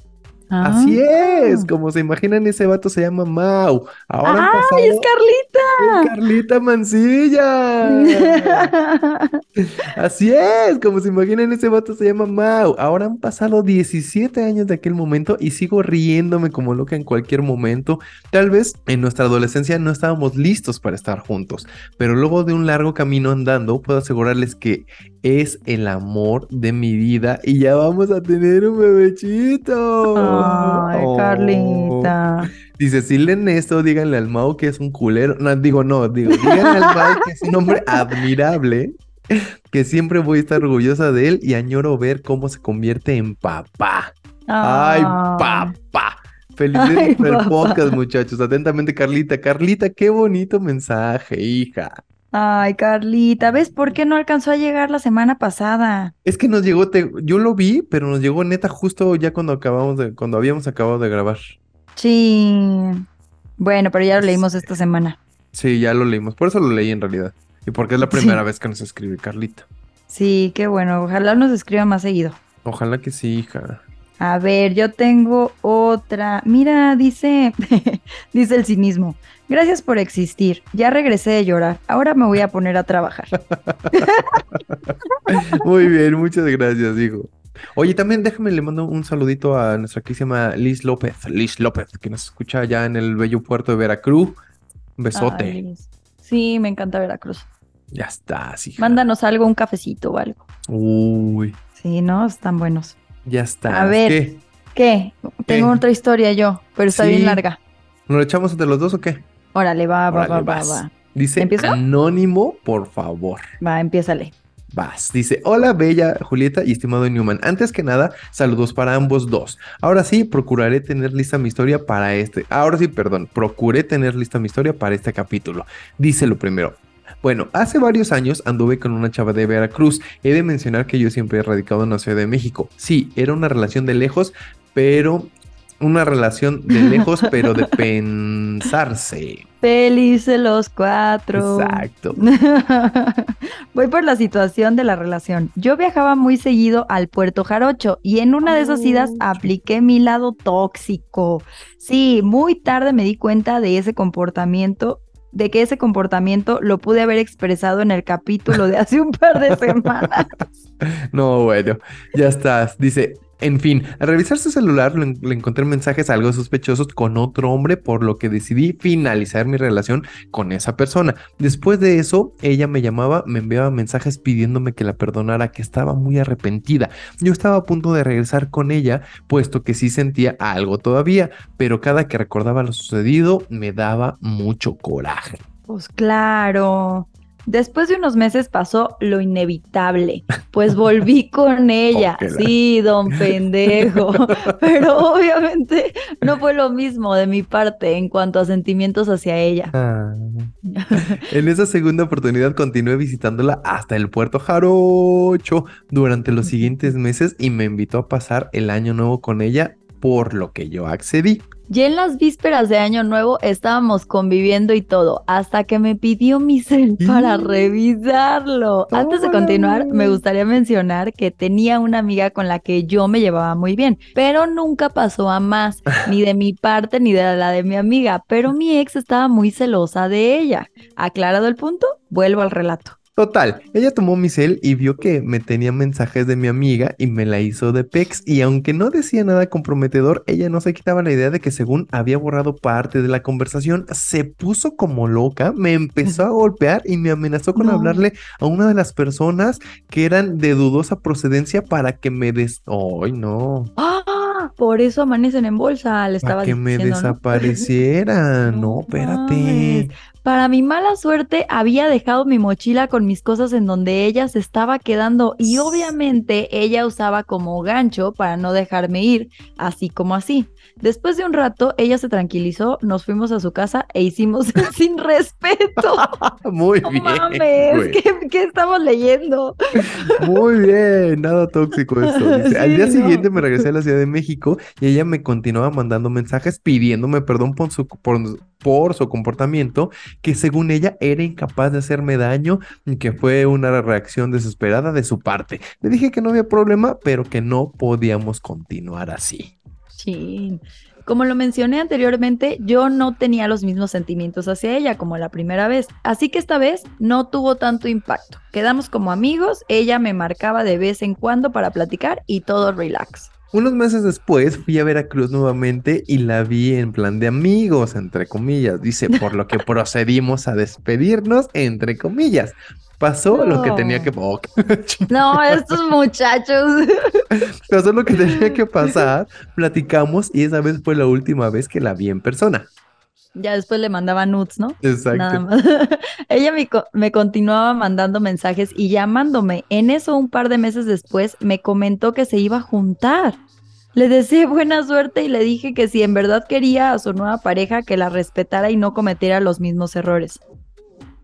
Así Ah. es, como se imaginan, ese vato se llama Mau. Ahora ¡Ay, es pasado- es Carlita Mancilla. Así es, como se imaginan, ese vato se llama Mau. Ahora han pasado 17 años de aquel momento y sigo riéndome como loca en cualquier momento. Tal vez en nuestra adolescencia no estábamos listos para estar juntos, pero luego de un largo camino andando, puedo asegurarles que es el amor de mi vida y ya vamos a tener un bebechito. Ay, Oh. Carlita. Dice, si leen esto, díganle al Mau que es un culero. No, digo, no, digo, díganle al Mau que es un hombre admirable, que siempre voy a estar orgullosa de él y añoro ver cómo se convierte en papá. ¡Ay, papá! Felicidades Ay, por el podcast, muchachos. Atentamente, Carlita. Carlita, qué bonito mensaje, hija. Ay, Carlita, ¿ves por qué no alcanzó a llegar la semana pasada? Es que nos llegó, te- yo lo vi, pero nos llegó neta justo ya cuando acabamos de, cuando habíamos acabado de grabar. Sí. Bueno, pero ya lo leímos esta semana. Sí, ya lo leímos. Por eso lo leí en realidad. Y porque es la Sí. primera vez que nos escribe Carlita. Sí, qué bueno. Ojalá nos escriba más seguido. Ojalá que sí, hija. A ver, yo tengo otra. Mira, dice, dice el cinismo. Gracias por existir. Ya regresé de llorar. Ahora me voy a poner a trabajar. Muy bien, muchas gracias, hijo. Oye, también déjame, le mando un saludito a nuestra querísima Liz López, Liz López, que nos escucha allá en el bello puerto de Veracruz. Un besote. Ay. Sí, me encanta Veracruz. Ya estás, hija. Mándanos algo, un cafecito o algo. Uy, Sí, ¿no? Están buenos. Ya estás. A ver. ¿Qué? ¿Qué? Tengo ¿Qué? otra historia yo, pero está Sí. bien larga. ¿Nos lo echamos entre los dos o qué? Órale, va, va, Órale, va, va, vas. va. Dice ¿Empiezo? anónimo, por favor. Va, empiézale. Vas. Dice, hola bella Julieta y estimado Newman. Antes que nada, saludos para ambos dos. Ahora sí, procuraré tener lista mi historia para este. Ahora sí, perdón, procuré tener lista mi historia para este capítulo. Dice lo primero. Bueno, hace varios años anduve con una chava de Veracruz. He de mencionar que yo siempre he radicado en la Ciudad de México. Sí, era una relación de lejos, pero una relación de lejos, pero de pensarse. Felices los cuatro. Exacto. Voy por la situación de la relación. Yo viajaba muy seguido al Puerto Jarocho y en una de esas idas apliqué mi lado tóxico. Sí, muy tarde me di cuenta de ese comportamiento, de que ese comportamiento lo pude haber expresado en el capítulo de hace un par de semanas. No, bueno, ya estás. Dice, en fin, al revisar su celular le, encontré mensajes algo sospechosos con otro hombre, por lo que decidí finalizar mi relación con esa persona. Después de eso, ella me llamaba, me enviaba mensajes pidiéndome que la perdonara, que estaba muy arrepentida. Yo estaba a punto de regresar con ella, puesto que sí sentía algo todavía, pero cada que recordaba lo sucedido, me daba mucho coraje. Pues claro. Después de unos meses pasó lo inevitable, pues volví con ella. Sí, don pendejo. Pero obviamente no fue lo mismo de mi parte en cuanto a sentimientos hacia ella. Ah. En esa segunda oportunidad continué visitándola hasta el puerto Jarocho durante los siguientes meses y me invitó a pasar el año nuevo con ella, por lo que yo accedí. Ya en las vísperas de Año Nuevo estábamos conviviendo y todo, hasta que me pidió mi cel para revisarlo. Antes de continuar, me gustaría mencionar que tenía una amiga con la que yo me llevaba muy bien, pero nunca pasó a más, ni de mi parte ni de la de mi amiga, pero mi ex estaba muy celosa de ella. Aclarado el punto, vuelvo al relato. Total, ella tomó mi cel y vio que me tenía mensajes de mi amiga y me la hizo de pex y aunque no decía nada comprometedor, ella no se quitaba la idea de que según había borrado parte de la conversación, se puso como loca, me empezó a golpear y me amenazó con No. hablarle a una de las personas que eran de dudosa procedencia para que me des... ¡Ay, no! ¡Ah! Por eso amanecen en bolsa, le Para estaba que me desapareciera. No, No espérate. mames. Para mi mala suerte, había dejado mi mochila con mis cosas en donde ella se estaba quedando y obviamente ella usaba como gancho para no dejarme ir, así como así. Después de un rato, ella se tranquilizó, nos fuimos a su casa e hicimos sin respeto. Muy No bien. mames. ¿qué, qué estamos leyendo? Muy bien, nada tóxico esto. Dice, al día no. siguiente me regresé a la Ciudad de México y ella me continuaba mandando mensajes pidiéndome perdón por su, por, por su comportamiento, que según ella era incapaz de hacerme daño y que fue una reacción desesperada de su parte. Le dije que no había problema, pero que no podíamos continuar así. Como lo mencioné anteriormente, yo no tenía los mismos sentimientos hacia ella como la primera vez, así que esta vez no tuvo tanto impacto. Quedamos como amigos, ella me marcaba de vez en cuando para platicar y todo relax. Unos meses después fui a Veracruz nuevamente y la vi en plan de amigos, entre comillas. Dice, por lo que procedimos a despedirnos, entre comillas. Pasó lo que tenía que... Oh, no, estos muchachos. Pasó lo que tenía que pasar, platicamos y esa vez fue la última vez que la vi en persona. Ya después le mandaba nudes, ¿no? Exacto. Nada más. Ella me, me, continuaba mandando mensajes y llamándome. En eso, un par de meses después, me comentó que se iba a juntar. Le deseé buena suerte y le dije que si en verdad quería a su nueva pareja, que la respetara y no cometiera los mismos errores.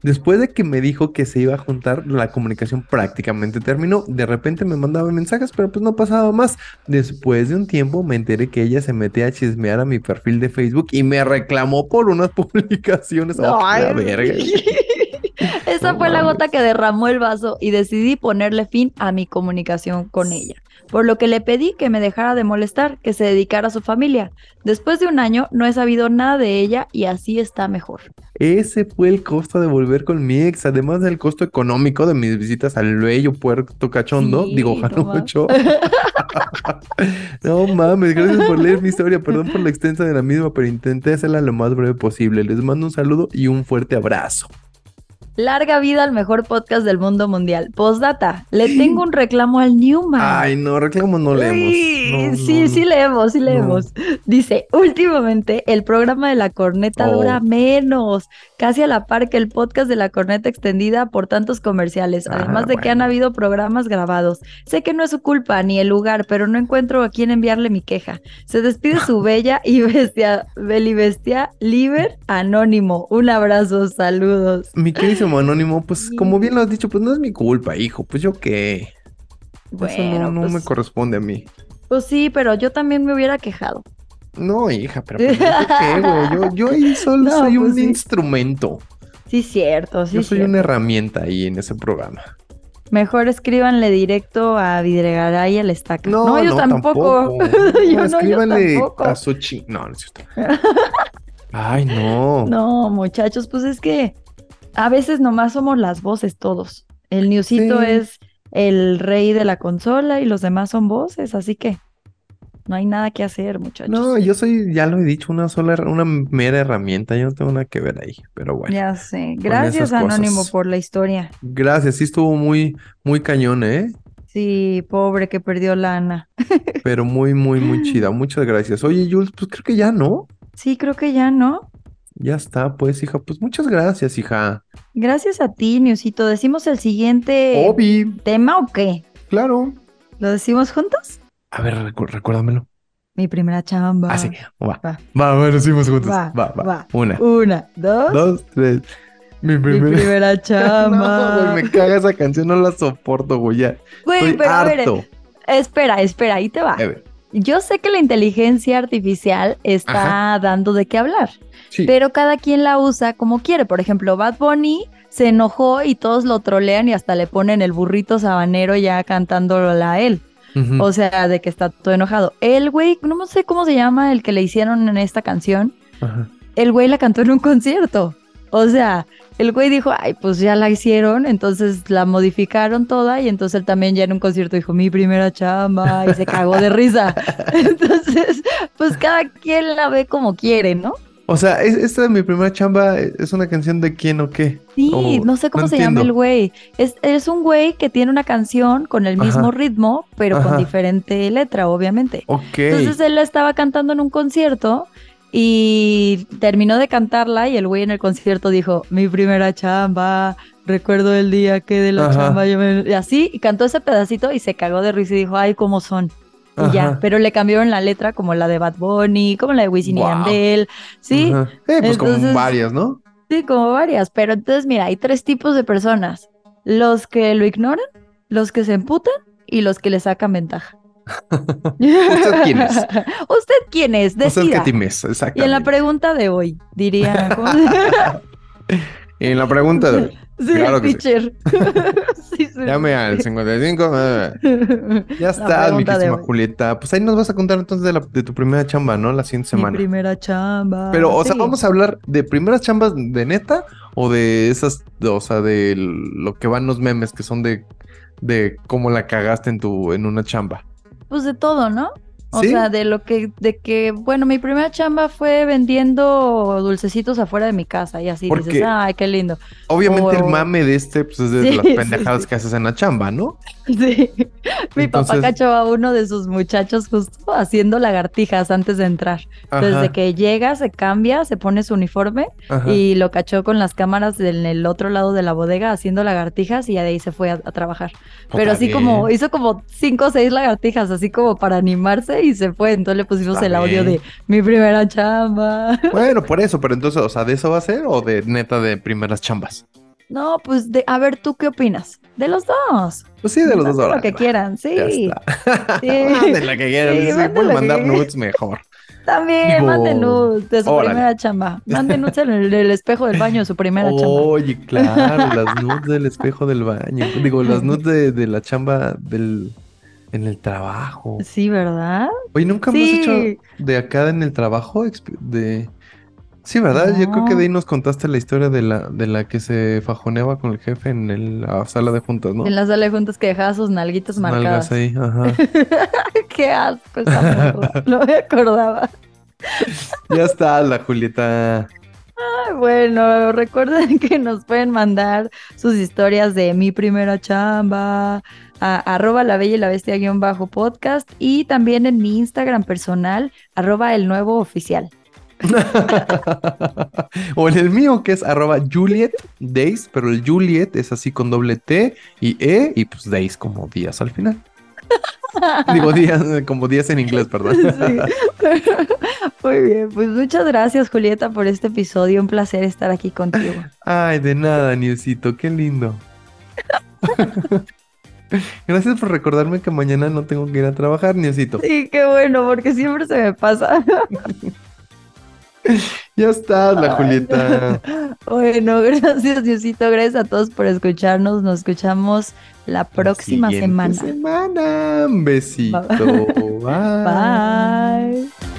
Después de que me dijo que se iba a juntar, la comunicación prácticamente terminó. De repente me mandaba mensajes, pero pues no pasaba más. Después de un tiempo me enteré que ella se metía a chismear a mi perfil de Facebook y me reclamó por unas publicaciones. Oh, verga. Esa fue la gota que derramó el vaso y decidí ponerle fin a mi comunicación con ella por lo que le pedí que me dejara de molestar, que se dedicara a su familia. Después de un año no he sabido nada de ella y así está mejor. Ese fue el costo de volver con mi ex, además del costo económico de mis visitas al bello puerto cachondo, digo mucho. no mames, gracias por leer mi historia, perdón por la extensa de la misma, pero intenté hacerla lo más breve posible. Les mando un saludo y un fuerte abrazo. Larga vida al mejor podcast del mundo mundial. Postdata, le tengo un reclamo al Newman. Ay, no, reclamo no leemos. sí, sí leemos, sí leemos. Dice, últimamente el programa de la corneta oh. dura menos, casi a la par que el podcast de la corneta extendida por tantos comerciales, ah, además de que han habido programas grabados. Sé que no es su culpa ni el lugar, pero no encuentro a quién enviarle mi queja. Se despide su bella y bestia, beli bestia, Liber Anónimo. Un abrazo, saludos. Mi querido anónimo, pues como bien lo has dicho, pues no es mi culpa, hijo. Pues yo qué. Eso no, me pues corresponde a mí. Pues sí, pero yo también me hubiera quejado. No, hija, pero pues, qué, güey. Yo, ahí solo soy pues un instrumento. Sí, cierto, sí. Yo soy una herramienta ahí en ese programa. Mejor escríbanle directo a Vidregaray al estaca. No, yo tampoco. yo no, escríbanle a Sochi. No, no es cierto. Ay, no. No, muchachos, pues es que a veces nomás somos las voces todos. El Newsito es el rey de la consola y los demás son voces, así que no hay nada que hacer, muchachos. No, yo soy, ya lo he dicho, una sola, una mera herramienta, yo no tengo nada que ver ahí, pero bueno. Ya sé. Gracias, Anónimo, por la historia. Gracias, sí estuvo muy, muy cañón, ¿eh? Sí, pobre que perdió lana. pero muy, muy, muy chida. Muchas gracias. Oye, Jules, pues creo que ya, ¿no? Sí, creo que ya, ¿no? Ya está, pues, hija. Pues muchas gracias, hija. Gracias a ti, Niusito. ¿Decimos el siguiente tema o qué? Claro. ¿Lo decimos juntos? A ver, recuérdamelo. Mi primera chamba. Ah, sí. Va. Va, va, lo decimos juntos. Va, va, va. Una. Una, dos. Dos, tres. Mi primera, Mi primera chamba. no, güey, me caga esa canción, no la soporto, güey. Ya. Güey, pero harto. a ver. Espera, espera, ahí te va. A ver. Yo sé que la inteligencia artificial está dando de qué hablar, pero cada quien la usa como quiere. Por ejemplo, Bad Bunny se enojó y todos lo trolean y hasta le ponen el burrito sabanero ya cantándolo a él. O sea, de que está todo enojado. El güey, no sé cómo se llama el que le hicieron en esta canción. El güey la cantó en un concierto. O sea, el güey dijo, ay, pues ya la hicieron, entonces la modificaron toda y entonces él también ya en un concierto dijo, mi primera chamba y se cagó de risa. Entonces, pues cada quien la ve como quiere, ¿no? O sea, esta de mi primera chamba es una canción de quién o qué. Sí, no sé cómo se llama el güey. Es, es, un güey que tiene una canción con el mismo ritmo, pero con diferente letra, obviamente. Ok. Entonces él la estaba cantando en un concierto y terminó de cantarla y el güey en el concierto dijo, mi primera chamba, recuerdo el día que de la chamba yo me... Y así, y cantó ese pedacito y se cagó de risa y dijo, ay, ¿cómo son? Y ya, pero le cambiaron la letra como la de Bad Bunny, como la de Wisin y Yandel, ¿sí? Eh, pues como varias, ¿no? Sí, como varias, pero entonces mira, hay tres tipos de personas, los que lo ignoran, los que se emputan y los que le sacan ventaja. ¿Usted quién es? ¿Usted quién es? Decida. Usted exactamente. Y en la pregunta de hoy, diría. en la pregunta de hoy. Sí, Claro el que teacher. Sí, sí, Llame al 55. eh. Ya está, miquísima hoy. Julieta. Pues ahí nos vas a contar entonces de, la- de tu primera chamba, ¿no? La siguiente Mi semana. primera chamba. Pero, o sea. ¿vamos a hablar de primeras chambas de neta o de esas, o sea, de lo que van los memes que son de, de cómo la cagaste en tu, en una chamba? Pues de todo, ¿no? O ¿Sí? sea, de lo que, de que, bueno, mi primera chamba fue vendiendo dulcecitos afuera de mi casa y así Porque- dices, ay, qué lindo. Obviamente el mame de este, pues es de Sí, las pendejadas sí. que haces en la chamba, ¿no? Sí. Mi papá cachó a uno de sus muchachos justo haciendo lagartijas antes de entrar. Desde Ajá, que llega, se cambia, se pone su uniforme ajá. y lo cachó con las cámaras en el otro lado de la bodega haciendo lagartijas y ya de ahí se fue a, a trabajar. Pero así bien. como, hizo como cinco o seis lagartijas, así como para animarse y se fue. Entonces le pusimos Está el audio bien. de mi primera chamba. Bueno, por eso, pero entonces, o sea, ¿de eso va a ser o de neta de primeras chambas? No, pues de, a ver, ¿tú qué opinas? De los dos. Pues sí, de los dos horas. Lo que quieran, sí. Sí. Manden la que quieran. Sí, pueden que mandar quieran. nudes, mejor. También, Digo, manden nudes de su órale. primera chamba. Manden nudes en el, el espejo del baño de su primera chamba. Oye, claro, las nudes del espejo del baño. Digo, las nudes de, de la chamba del en el trabajo. Sí, ¿verdad? Oye, nunca hemos Sí. hecho de acá en el trabajo de Sí, ¿verdad? Yo creo que de ahí nos contaste la historia de la de la que se fajoneaba con el jefe en el- la sala de juntas, ¿no? En la sala de juntas que dejaba sus nalguitas Nalgas marcadas. ahí, ajá. Qué asco esa. No me acordaba. Ya está la Julieta. Ay, Bueno, recuerden que nos pueden mandar sus historias de mi primera chamba a arroba la bella y la bestia guion bajo podcast y también en mi Instagram personal arroba el nuevo oficial. O en el mío, que es arroba Juliet Days, pero el Juliet es así con doble T y E y pues Days como días al final. Digo días, como días en inglés, perdón. Sí. Muy bien, pues muchas gracias Julieta por este episodio, un placer estar aquí contigo. Ay, de nada, Niusito, qué lindo. Gracias por recordarme que mañana no tengo que ir a trabajar, Niusito. Sí, qué bueno, porque siempre se me pasa. Ya está, la Ay, Julieta. Bueno, gracias Diosito, gracias a todos por escucharnos. Nos escuchamos la próxima Siguiente semana. semana. Un besito. Bye. Bye.